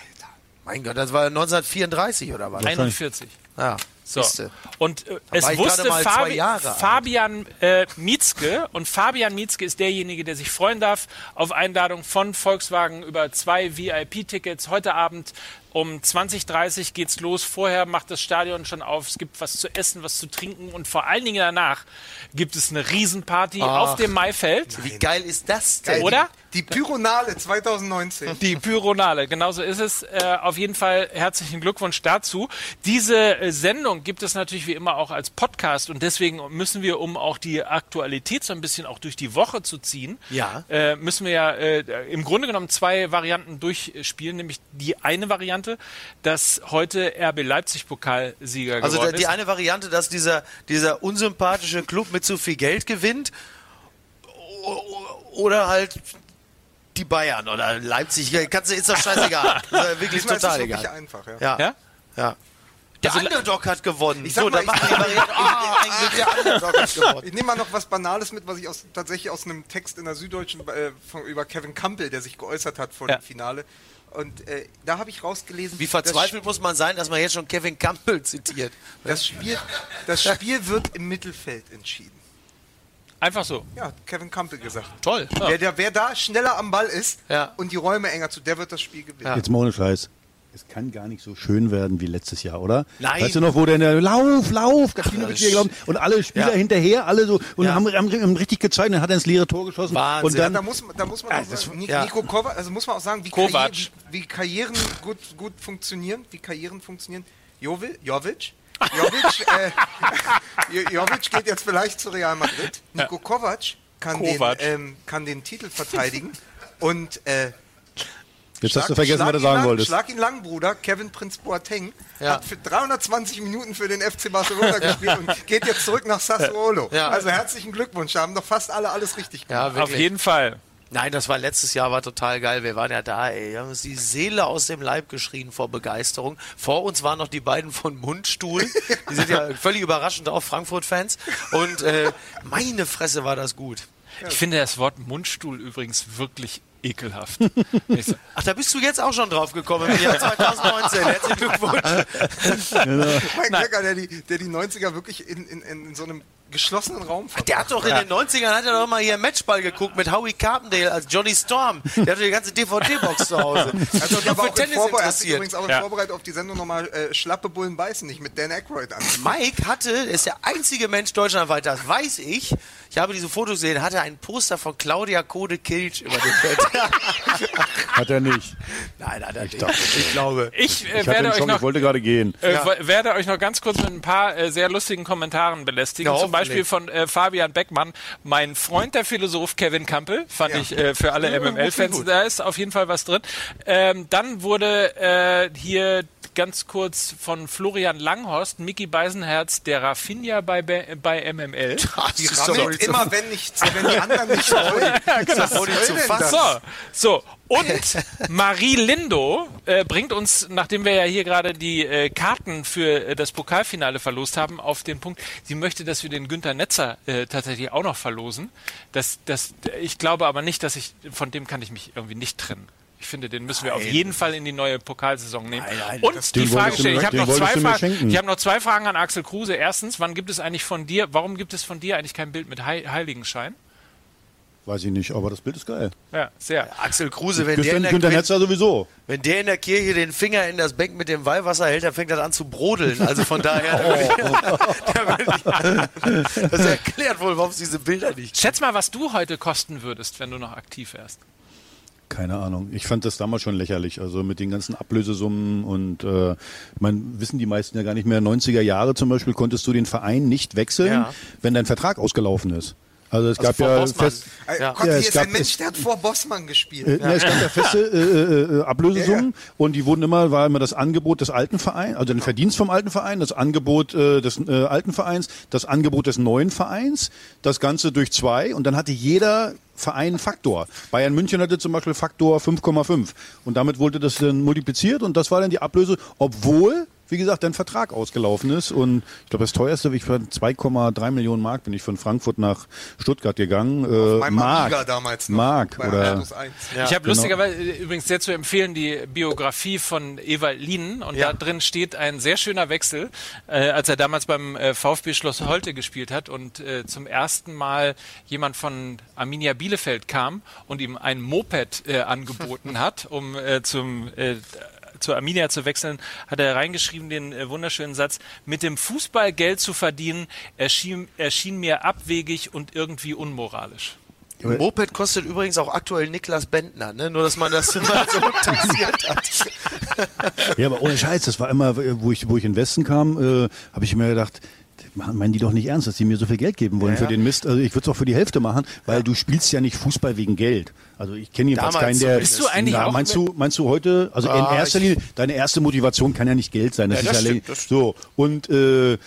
[SPEAKER 2] Mein Gott, das war 1934 oder was?
[SPEAKER 1] 41.
[SPEAKER 2] Ja.
[SPEAKER 1] So. Und äh, es wusste Fabi Fabian äh, Mietzke und Fabian Mietzke ist derjenige, der sich freuen darf auf Einladung von Volkswagen über zwei VIP-Tickets heute Abend um 20.30 geht's los. Vorher macht das Stadion schon auf. Es gibt was zu essen, was zu trinken und vor allen Dingen danach gibt es eine Riesenparty Ach, auf dem Maifeld.
[SPEAKER 2] Wie geil ist das denn?
[SPEAKER 1] Oder?
[SPEAKER 3] Die Pyronale 2019.
[SPEAKER 1] Die Pyronale, genauso ist es. Äh, auf jeden Fall herzlichen Glückwunsch dazu. Diese äh, Sendung gibt es natürlich wie immer auch als Podcast und deswegen müssen wir, um auch die Aktualität so ein bisschen auch durch die Woche zu ziehen,
[SPEAKER 2] ja.
[SPEAKER 1] äh, müssen wir ja äh, im Grunde genommen zwei Varianten durchspielen, nämlich die eine Variante, dass heute RB Leipzig Pokalsieger
[SPEAKER 2] also
[SPEAKER 1] geworden
[SPEAKER 2] ist. Also die eine Variante, dass dieser, dieser unsympathische Club mit zu viel Geld gewinnt oder halt die Bayern oder Leipzig, kannst du, ist doch scheißegal. Ist wirklich total ist egal.
[SPEAKER 3] einfach, ja.
[SPEAKER 2] Ja. ja? ja. Der also, Underdog hat gewonnen.
[SPEAKER 3] Ich so, mal, Underdog hat gewonnen. Ich nehme mal noch was Banales mit, was ich aus, tatsächlich aus einem Text in der Süddeutschen äh, von, über Kevin Campbell, der sich geäußert hat vor ja. dem Finale. Und äh, da habe ich rausgelesen.
[SPEAKER 2] Wie verzweifelt muss man sein, dass man jetzt schon Kevin Campbell zitiert?
[SPEAKER 3] Das Spiel, das Spiel wird im Mittelfeld entschieden.
[SPEAKER 1] Einfach so.
[SPEAKER 3] Ja, Kevin Campbell gesagt.
[SPEAKER 1] Toll.
[SPEAKER 3] Ja. Wer, der, wer da schneller am Ball ist ja. und die Räume enger zu, der wird das Spiel gewinnen. Ja.
[SPEAKER 4] Jetzt mal ohne Scheiß. Es kann gar nicht so schön werden wie letztes Jahr, oder?
[SPEAKER 2] Nein.
[SPEAKER 4] Weißt du noch, wo der, der Lauf, Lauf, glauben, und alle Spieler ja. hinterher, alle so, und ja. haben, haben, haben, richtig gezeigt, dann hat er ins leere Tor geschossen.
[SPEAKER 3] Wahnsinn.
[SPEAKER 4] Und dann,
[SPEAKER 3] da muss, da muss man auch sagen, Nico Kovac, also muss man auch sagen, wie, Karriere, wie, wie Karrieren gut, gut funktionieren, wie Karrieren funktionieren. Jovic, Jovic Jovic, äh, Jovic geht jetzt vielleicht zu Real Madrid. Nico Kovac kann, Den, ähm, kann den Titel verteidigen und äh,
[SPEAKER 4] Jetzt schlag, hast du vergessen, was du sagen
[SPEAKER 3] lang,
[SPEAKER 4] wolltest.
[SPEAKER 3] Schlag ihn lang, Bruder. Kevin Prinz Boateng ja. hat für 320 Minuten für den FC Barcelona gespielt und geht jetzt zurück nach Sassuolo. Ja. Also herzlichen Glückwunsch. Da haben doch fast alle alles richtig
[SPEAKER 1] gemacht. Ja, Auf jeden Fall.
[SPEAKER 2] Nein, das war letztes Jahr, war total geil. Wir waren ja da, ey. Wir haben uns die Seele aus dem Leib geschrien vor Begeisterung. Vor uns waren noch die beiden von Mundstuhl. Die sind ja völlig überraschend auch Frankfurt-Fans. Und äh, meine Fresse war das gut.
[SPEAKER 1] Ich finde das Wort Mundstuhl übrigens wirklich ekelhaft.
[SPEAKER 2] Ach, da bist du jetzt auch schon drauf gekommen im Jahr 2019. Herzlichen Glückwunsch.
[SPEAKER 3] Genau. Mike Becker, der die, der die 90er wirklich in, in, in so einem geschlossenen Raum
[SPEAKER 2] verbracht. Der hat doch in den 90ern hat er doch mal hier Matchball geguckt mit Howie Carpendale als Johnny Storm. Der hatte die ganze DVD-Box zu Hause.
[SPEAKER 3] Also, der war auch Tennis interessiert. übrigens auch ja. Vorbereitung auf die Sendung nochmal äh, Schlappe Bullen beißen, nicht mit Dan Aykroyd an.
[SPEAKER 2] Mike hatte, ist der einzige Mensch deutschlandweit, das weiß ich. Ich habe diese Fotos gesehen, hatte ein Poster von Claudia Code Kilch über dem Bett.
[SPEAKER 4] hat er nicht.
[SPEAKER 2] Nein, hat er nicht. Ich glaube.
[SPEAKER 1] Ich, äh, ich werde euch noch,
[SPEAKER 4] ich wollte gerade gehen.
[SPEAKER 1] Äh, ja. werde euch noch ganz kurz mit ein paar äh, sehr lustigen Kommentaren belästigen. Ja, Zum Beispiel von äh, Fabian Beckmann. Mein Freund, der Philosoph Kevin Kampel, fand ja. ich äh, für alle MML-Fans. Da ist auf jeden Fall was drin. Ähm, dann wurde äh, hier ganz kurz von Florian Langhorst, Mickey Beisenherz, der Raffinia bei, bei MML.
[SPEAKER 3] Die rammelt immer, wenn, nicht, wenn die anderen nicht wollen. ja, genau.
[SPEAKER 1] So, so, und Marie Lindo äh, bringt uns, nachdem wir ja hier gerade die äh, Karten für äh, das Pokalfinale verlost haben, auf den Punkt, sie möchte, dass wir den Günter Netzer äh, tatsächlich auch noch verlosen. Das, das, ich glaube aber nicht, dass ich, von dem kann ich mich irgendwie nicht trennen. Ich finde, den müssen wir auf jeden Fall in die neue Pokalsaison nehmen. Nein, nein, und die Frage stellen, ich habe noch, zwei Fragen, ich hab noch zwei Fragen an Axel Kruse. Erstens, wann gibt es eigentlich von dir, warum gibt es von dir eigentlich kein Bild mit Heiligenschein?
[SPEAKER 4] Weiß ich nicht, aber das Bild ist geil.
[SPEAKER 1] Ja, sehr.
[SPEAKER 2] Axel Kruse, wenn
[SPEAKER 4] der, in der, wenn,
[SPEAKER 2] sowieso. wenn der in der Kirche den Finger in das Becken mit dem Weihwasser hält, dann fängt das an zu brodeln. Also von daher, oh. das erklärt wohl, warum es diese Bilder nicht
[SPEAKER 1] Schätz mal, was du heute kosten würdest, wenn du noch aktiv wärst.
[SPEAKER 4] Keine Ahnung. Ich fand das damals schon lächerlich. Also mit den ganzen Ablösesummen und äh, man wissen die meisten ja gar nicht mehr. 90er Jahre zum Beispiel konntest du den Verein nicht wechseln, ja. wenn dein Vertrag ausgelaufen ist. Also es also gab ja fest,
[SPEAKER 3] äh, ja. Gott, ja, es gab, ein Mensch, der hat vor Bossmann gespielt.
[SPEAKER 4] Äh, ja. es gab ja feste äh, äh, äh Ablösesummen und die wurden immer, war immer das Angebot des alten Vereins, also der Verdienst vom alten Verein, das Angebot äh, des äh, alten Vereins, das Angebot des neuen Vereins, das Ganze durch zwei und dann hatte jeder Verein Faktor. Bayern München hatte zum Beispiel Faktor 5,5 und damit wurde das dann multipliziert und das war dann die Ablöse, obwohl wie gesagt, dein Vertrag ausgelaufen ist. Und ich glaube, das teuerste, ich für 2,3 Millionen Mark bin ich von Frankfurt nach Stuttgart gegangen.
[SPEAKER 3] Äh, Mark, damals noch,
[SPEAKER 4] Mark oder
[SPEAKER 1] ja. Ich habe genau. lustigerweise übrigens sehr zu empfehlen die Biografie von Ewald Lienen und ja. da drin steht ein sehr schöner Wechsel, äh, als er damals beim äh, VfB Schloss Holte gespielt hat und äh, zum ersten Mal jemand von Arminia Bielefeld kam und ihm ein Moped äh, angeboten hat, um äh, zum zur Arminia zu wechseln, hat er reingeschrieben den äh, wunderschönen Satz, mit dem Fußball Geld zu verdienen, erschien, erschien mir abwegig und irgendwie unmoralisch.
[SPEAKER 2] Moped kostet übrigens auch aktuell Niklas Bentner, ne? nur dass man das mal so interessiert hat.
[SPEAKER 4] ja, aber ohne Scheiß, das war immer, wo ich, wo ich in den Westen kam, äh, habe ich mir gedacht, meinen die doch nicht ernst, dass sie mir so viel Geld geben wollen ja, für den Mist. Also ich würde es auch für die Hälfte machen, weil du spielst ja nicht Fußball wegen Geld. Also ich kenne jedenfalls Damals keinen, der.
[SPEAKER 1] Bist du eigentlich
[SPEAKER 4] na, meinst du, meinst du heute, also ah, in erster Linie, deine erste Motivation kann ja nicht Geld sein. Das ja, ist das ja stimmt, das so. Und äh,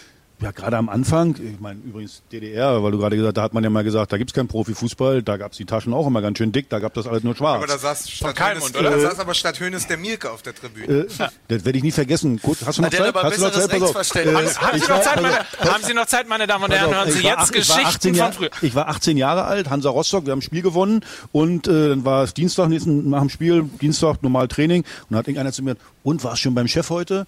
[SPEAKER 4] ja, gerade am Anfang, ich meine übrigens DDR, weil du gerade gesagt, da hat man ja mal gesagt, da gibt's keinen Profifußball, da gab's die Taschen auch immer ganz schön dick, da gab das alles nur schwarz.
[SPEAKER 3] Aber da saß, statt Hönes, oder? da saß aber statt Hönes der Mielke auf der Tribüne. Äh,
[SPEAKER 4] das werde ich nie vergessen. Gut, hast du noch Zeit? Hast du noch Zeit? Pass auf. Äh,
[SPEAKER 1] haben, Sie noch Zeit meine, haben Sie noch Zeit, meine Damen und Herren? Hören Sie jetzt acht, Geschichten von früher.
[SPEAKER 4] Ich war 18 Jahre alt, Hansa Rostock, wir haben ein Spiel gewonnen und äh, dann war es Dienstag nach dem Spiel, Dienstag normal Training und dann hat irgendeiner zu mir, und warst schon beim Chef heute?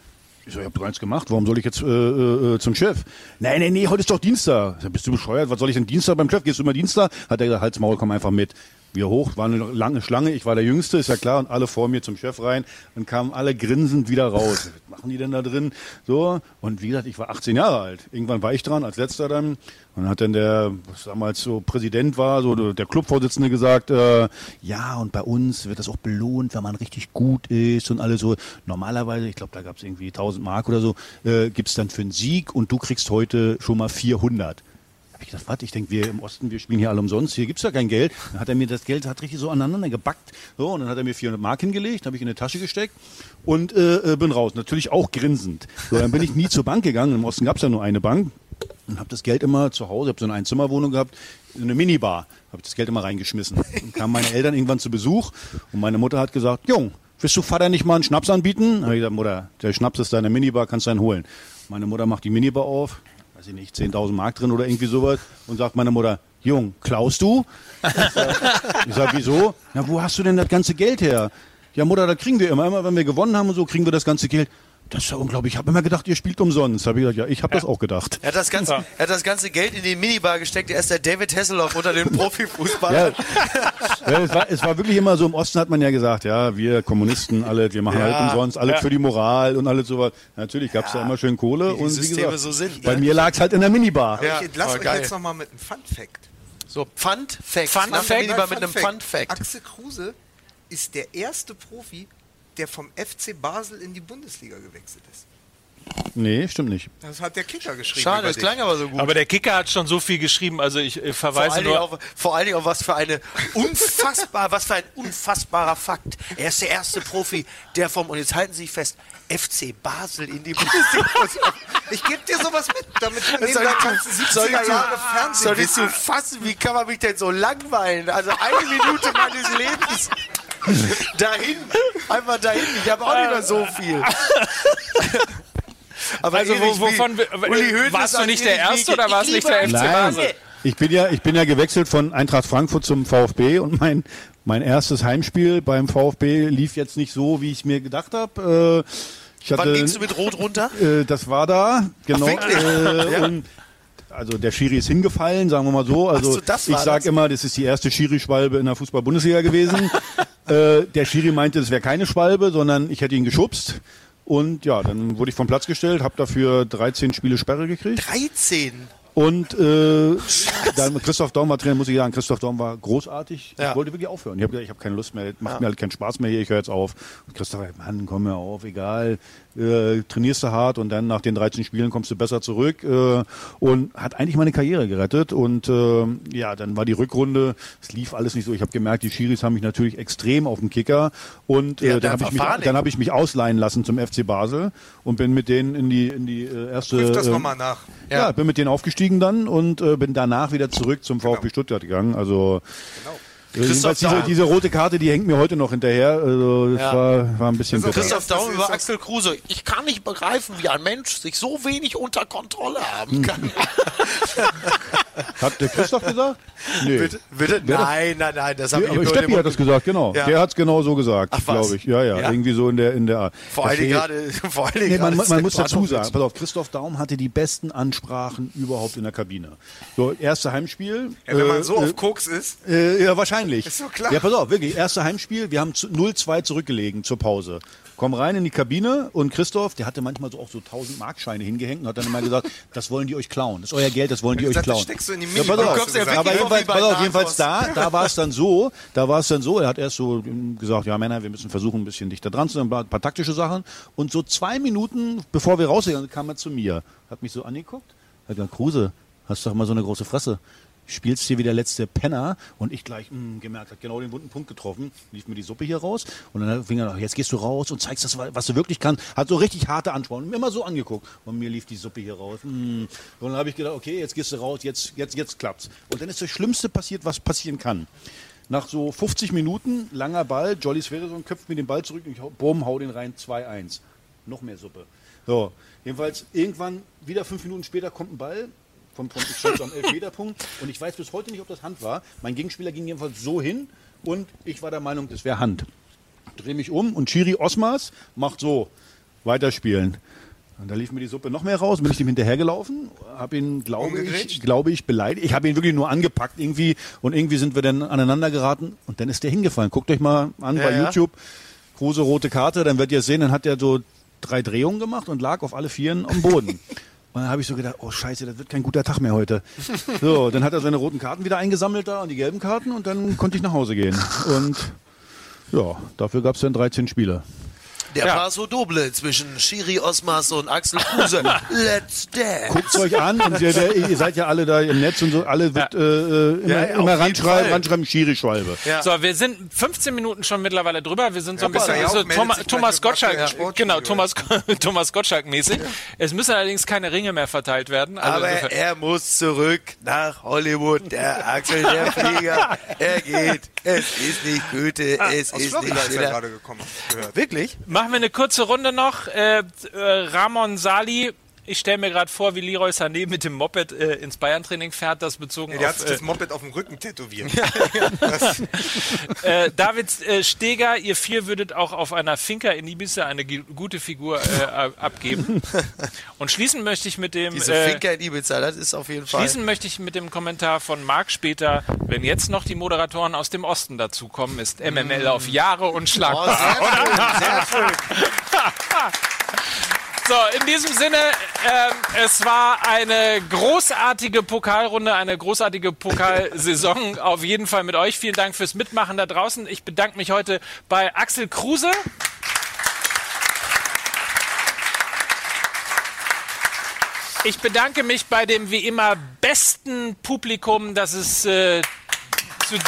[SPEAKER 4] Ich so, ich habe doch eins gemacht, warum soll ich jetzt äh, äh, zum Chef? Nein, nein, nee, heute ist doch Dienstag. So, bist du bescheuert? Was soll ich denn Dienstag beim Chef? Gehst du immer Dienstag? Hat er gesagt, halt's Maul, komm einfach mit. Wir hoch, war eine lange Schlange, ich war der Jüngste, ist ja klar, und alle vor mir zum Chef rein. Dann kamen alle grinsend wieder raus. Was machen die denn da drin? So, und wie gesagt, ich war 18 Jahre alt. Irgendwann war ich dran, als letzter dann. Und hat dann der, was damals so Präsident war, so der Clubvorsitzende gesagt, äh, ja, und bei uns wird das auch belohnt, wenn man richtig gut ist und alles so. Normalerweise, ich glaube, da gab es irgendwie 1000 Mark oder so, äh, gibt's dann für einen Sieg und du kriegst heute schon mal 400 ich gedacht, warte, ich denke, wir im Osten, wir spielen hier alle umsonst, hier gibt's ja kein Geld. Dann hat er mir das Geld hat richtig so aneinander gebackt. So, und dann hat er mir 400 Mark hingelegt, habe ich in eine Tasche gesteckt und äh, äh, bin raus. Natürlich auch grinsend. So, dann bin ich nie zur Bank gegangen. Im Osten gab's ja nur eine Bank. Und habe das Geld immer zu Hause, habe so eine Einzimmerwohnung gehabt, eine Minibar, habe das Geld immer reingeschmissen. Dann kamen meine Eltern irgendwann zu Besuch und meine Mutter hat gesagt, Jung, willst du Vater nicht mal einen Schnaps anbieten? Habe ich gesagt, Mutter, der Schnaps ist da in der Minibar, kannst du einen holen. Meine Mutter macht die Minibar auf, weiß ich nicht, 10.000 Mark drin oder irgendwie sowas und sagt meine Mutter, Jung, klaust du? Ich sage, sag, wieso? Na, wo hast du denn das ganze Geld her? Ja, Mutter, das kriegen wir immer. Immer wenn wir gewonnen haben und so, kriegen wir das ganze Geld. Das ist ja unglaublich. Ich habe immer gedacht, ihr spielt umsonst. Habe ich gesagt, ja, ich habe ja. das auch gedacht.
[SPEAKER 2] Er hat das, ganze, ja. er hat das ganze Geld in die Minibar gesteckt. Er ist der David Hasselhoff unter den Profifußballern.
[SPEAKER 4] Ja. ja, es, war, es war wirklich immer so, im Osten hat man ja gesagt, ja, wir Kommunisten alle, wir machen alles umsonst, alles für die Moral und alles sowas. Natürlich gab es da immer schön Kohle.
[SPEAKER 2] Wie die
[SPEAKER 4] und
[SPEAKER 2] Systeme gesagt, so sind.
[SPEAKER 4] Bei ne? mir lag es halt in der Minibar.
[SPEAKER 3] Ja. Ich lasse euch geil. jetzt nochmal mit einem Fun-Fact.
[SPEAKER 2] So, Fun-Fact. Fun-Fact mit einem Fun-Fact.
[SPEAKER 3] Axel Kruse ist der erste Profi, der vom FC Basel in die Bundesliga gewechselt ist.
[SPEAKER 4] Nee, stimmt nicht.
[SPEAKER 3] Das hat der Kicker geschrieben.
[SPEAKER 2] Schade, das klang aber so gut.
[SPEAKER 1] Aber der Kicker hat schon so viel geschrieben, also ich äh, verweise vor nur...
[SPEAKER 2] Auf, vor allen Dingen auf was für eine unfassbar, was für ein unfassbarer Fakt. Er ist der erste Profi, der vom, und jetzt halten Sie sich fest, FC Basel in die Bundesliga.
[SPEAKER 3] ich gebe dir sowas mit, damit du neben deinen ganzen 70er Jahre Fernsehen
[SPEAKER 2] Soll ich zu fassen, wie kann man mich denn so langweilen? Also eine Minute meines Lebens dahin, einfach dahin. Ich habe auch nicht mehr so viel.
[SPEAKER 1] Aber also wo, wovon warst du nicht der Erste oder war es nicht der FC Basel?
[SPEAKER 4] Ich bin ja, ich bin ja gewechselt von Eintracht Frankfurt zum VfB und mein mein erstes Heimspiel beim VfB lief jetzt nicht so, wie ich mir gedacht habe. Äh,
[SPEAKER 2] Wann gingst du mit Rot runter?
[SPEAKER 4] Äh, das war da, genau. Ach, äh, ja. und also der Schiri ist hingefallen, sagen wir mal so. Also so, ich sage immer, das ist die erste Schiri-Schwalbe in der Fußball-Bundesliga gewesen. Äh, der Schiri meinte, es wäre keine Schwalbe, sondern ich hätte ihn geschubst. Und ja, dann wurde ich vom Platz gestellt, habe dafür 13 Spiele Sperre gekriegt.
[SPEAKER 2] 13?
[SPEAKER 4] Und äh, dann Christoph Daum war Trainer, muss ich sagen, Christoph Daum war großartig. Ja. Ich wollte wirklich aufhören. Ich habe gesagt, ich habe keine Lust mehr, macht ja. mir halt keinen Spaß mehr hier, ich höre jetzt auf. Und Christoph, Mann, komm mir auf, egal. Äh, trainierst du hart und dann nach den 13 Spielen kommst du besser zurück äh, und hat eigentlich meine Karriere gerettet und äh, ja, dann war die Rückrunde, es lief alles nicht so. Ich habe gemerkt, die Schiris haben mich natürlich extrem auf dem Kicker und äh, ja, dann habe ich, mich, dann ich mich ausleihen lassen zum FC Basel und bin mit denen in die in die äh, erste
[SPEAKER 3] Prüf das äh, nochmal nach.
[SPEAKER 4] Ja. ja, bin mit denen aufgestiegen dann und äh, bin danach wieder zurück zum VfB genau. Stuttgart gegangen. Also genau. Christoph diese, diese, rote Karte, die hängt mir heute noch hinterher. Also das ja. war, war ein bisschen
[SPEAKER 2] also Christoph Daum über Axel Kruse. Ich kann nicht begreifen, wie ein Mensch sich so wenig unter Kontrolle haben kann.
[SPEAKER 4] Hat der Christoph gesagt?
[SPEAKER 2] Nee. Bitte, bitte? Nein, nein, nein, das habe
[SPEAKER 4] ich aber Steppi hat das gesagt, genau. Ja. Der hat es genau so gesagt, glaube ich. Ja, ja, ja, irgendwie so in der in der Art.
[SPEAKER 2] Vor allen Dingen gerade, vor allen Dingen
[SPEAKER 4] nee, man, man muss dazu sagen, pass auf, Christoph Daum hatte die besten Ansprachen überhaupt in der Kabine. So, erste Heimspiel.
[SPEAKER 3] Ja, wenn man so äh, auf Koks ist.
[SPEAKER 4] Äh, ja, wahrscheinlich.
[SPEAKER 3] Ist so klar.
[SPEAKER 4] Ja, pass auf, wirklich, erste Heimspiel, wir haben 0-2 zurückgelegen zur Pause. Komm rein in die Kabine und Christoph, der hatte manchmal so auch so 1000 Markscheine hingehängt und hat dann immer gesagt, das wollen die euch klauen, das ist euer Geld, das wollen die euch klauen. Das
[SPEAKER 3] steckst du in die ja, pass auf,
[SPEAKER 4] aber jedenfalls, pass auf, jedenfalls da, da war es dann so, da war es dann so, er hat erst so gesagt, ja Männer, wir müssen versuchen, ein bisschen dichter dran zu sein, ein paar taktische Sachen. Und so zwei Minuten, bevor wir rausgegangen kam er zu mir, hat mich so angeguckt, hat gesagt, Kruse, hast du doch mal so eine große Fresse spielst hier wie der letzte Penner und ich gleich mh, hm, gemerkt, hat genau den wunden Punkt getroffen, lief mir die Suppe hier raus und dann fing er, jetzt gehst du raus und zeigst das, was du wirklich kannst. Hat so richtig harte Ansprachen, mir immer so angeguckt und mir lief die Suppe hier raus. Mh. Hm. Und dann habe ich gedacht, okay, jetzt gehst du raus, jetzt, jetzt, jetzt klappt's. Und dann ist das Schlimmste passiert, was passieren kann. Nach so 50 Minuten, langer Ball, Jolly Sverreson köpft mir den Ball zurück und ich bumm, hau den rein, 2-1. Noch mehr Suppe. So, jedenfalls irgendwann, wieder fünf Minuten später kommt ein Ball, vom, vom ich stand am Elfmeterpunkt und ich weiß bis heute nicht, ob das Hand war. Mein Gegenspieler ging jedenfalls so hin und ich war der Meinung, das wäre Hand. Drehe mich um und Chiri Osmars macht so, weiterspielen. Und da lief mir die Suppe noch mehr raus, bin ich ihm hinterhergelaufen, habe ihn, glaube ich, glaube ich, beleidigt. Ich habe ihn wirklich nur angepackt irgendwie und irgendwie sind wir dann aneinander geraten und dann ist der hingefallen. Guckt euch mal an ja, bei ja. YouTube, große rote Karte, dann werdet ihr sehen, dann hat er so drei Drehungen gemacht und lag auf alle Vieren am Boden. Und dann habe ich so gedacht, oh scheiße, das wird kein guter Tag mehr heute. So, dann hat er seine roten Karten wieder eingesammelt da und die gelben Karten und dann konnte ich nach Hause gehen. Und ja, dafür gab es dann 13 Spiele.
[SPEAKER 2] Der ja. Paso Doble zwischen Shiri Osmas und Axel Kruse. Let's dance.
[SPEAKER 4] Guckt euch an und ihr, ihr, seid ja alle da im Netz und so, alle wird ja. äh, äh immer, ja, immer ranschreiben, ranschreiben Schiri-Schwalbe.
[SPEAKER 1] So, wir sind 15 Minuten schon mittlerweile drüber. Wir sind so ein bisschen so Thomas, Thomas Gottschalk, genau, Thomas, Thomas Gottschalk mäßig. Es müssen allerdings keine Ringe mehr verteilt werden.
[SPEAKER 2] Also Aber er muss zurück nach Hollywood. Der Axel, der Flieger, er geht. Es ist nicht Goethe, ah, es ist Florida nicht Schiller. gerade gekommen.
[SPEAKER 1] Gehört. Wirklich? Machen wir eine kurze Runde noch. Äh, äh, Ramon Sali ich stelle mir gerade vor, wie Leroy Sané mit dem Moped äh, ins Bayern-Training fährt, das bezogen
[SPEAKER 3] ja, der
[SPEAKER 1] auf...
[SPEAKER 3] Der hat sich das äh, Moped auf dem Rücken tätowiert.
[SPEAKER 1] äh, David äh, Steger, ihr vier würdet auch auf einer Finca in Ibiza eine gute Figur äh, abgeben. Und schließen möchte ich mit dem...
[SPEAKER 2] Diese äh, Finca in Ibiza, das ist auf jeden Fall...
[SPEAKER 1] Schließen möchte ich mit dem Kommentar von Marc später, wenn jetzt noch die Moderatoren aus dem Osten dazukommen, ist MML auf Jahre unschlagbar. Oh, sehr schön, sehr schön. So, in diesem Sinne, ähm, es war eine großartige Pokalrunde, eine großartige Pokalsaison. Auf jeden Fall mit euch. Vielen Dank fürs Mitmachen da draußen. Ich bedanke mich heute bei Axel Kruse. Ich bedanke mich bei dem wie immer besten Publikum, das es äh, zu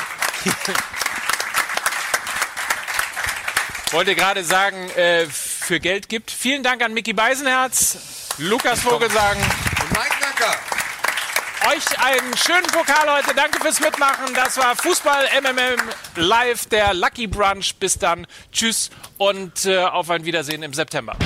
[SPEAKER 1] wollte gerade sagen, äh, für Geld gibt. Vielen Dank an Mickey Beisenherz, Lukas Vogelsang und Mike Nacker. Euch einen schönen Pokal heute. Danke fürs Mitmachen. Das war Fußball MMM Live, der Lucky Brunch. Bis dann. Tschüss und äh, auf ein Wiedersehen im September.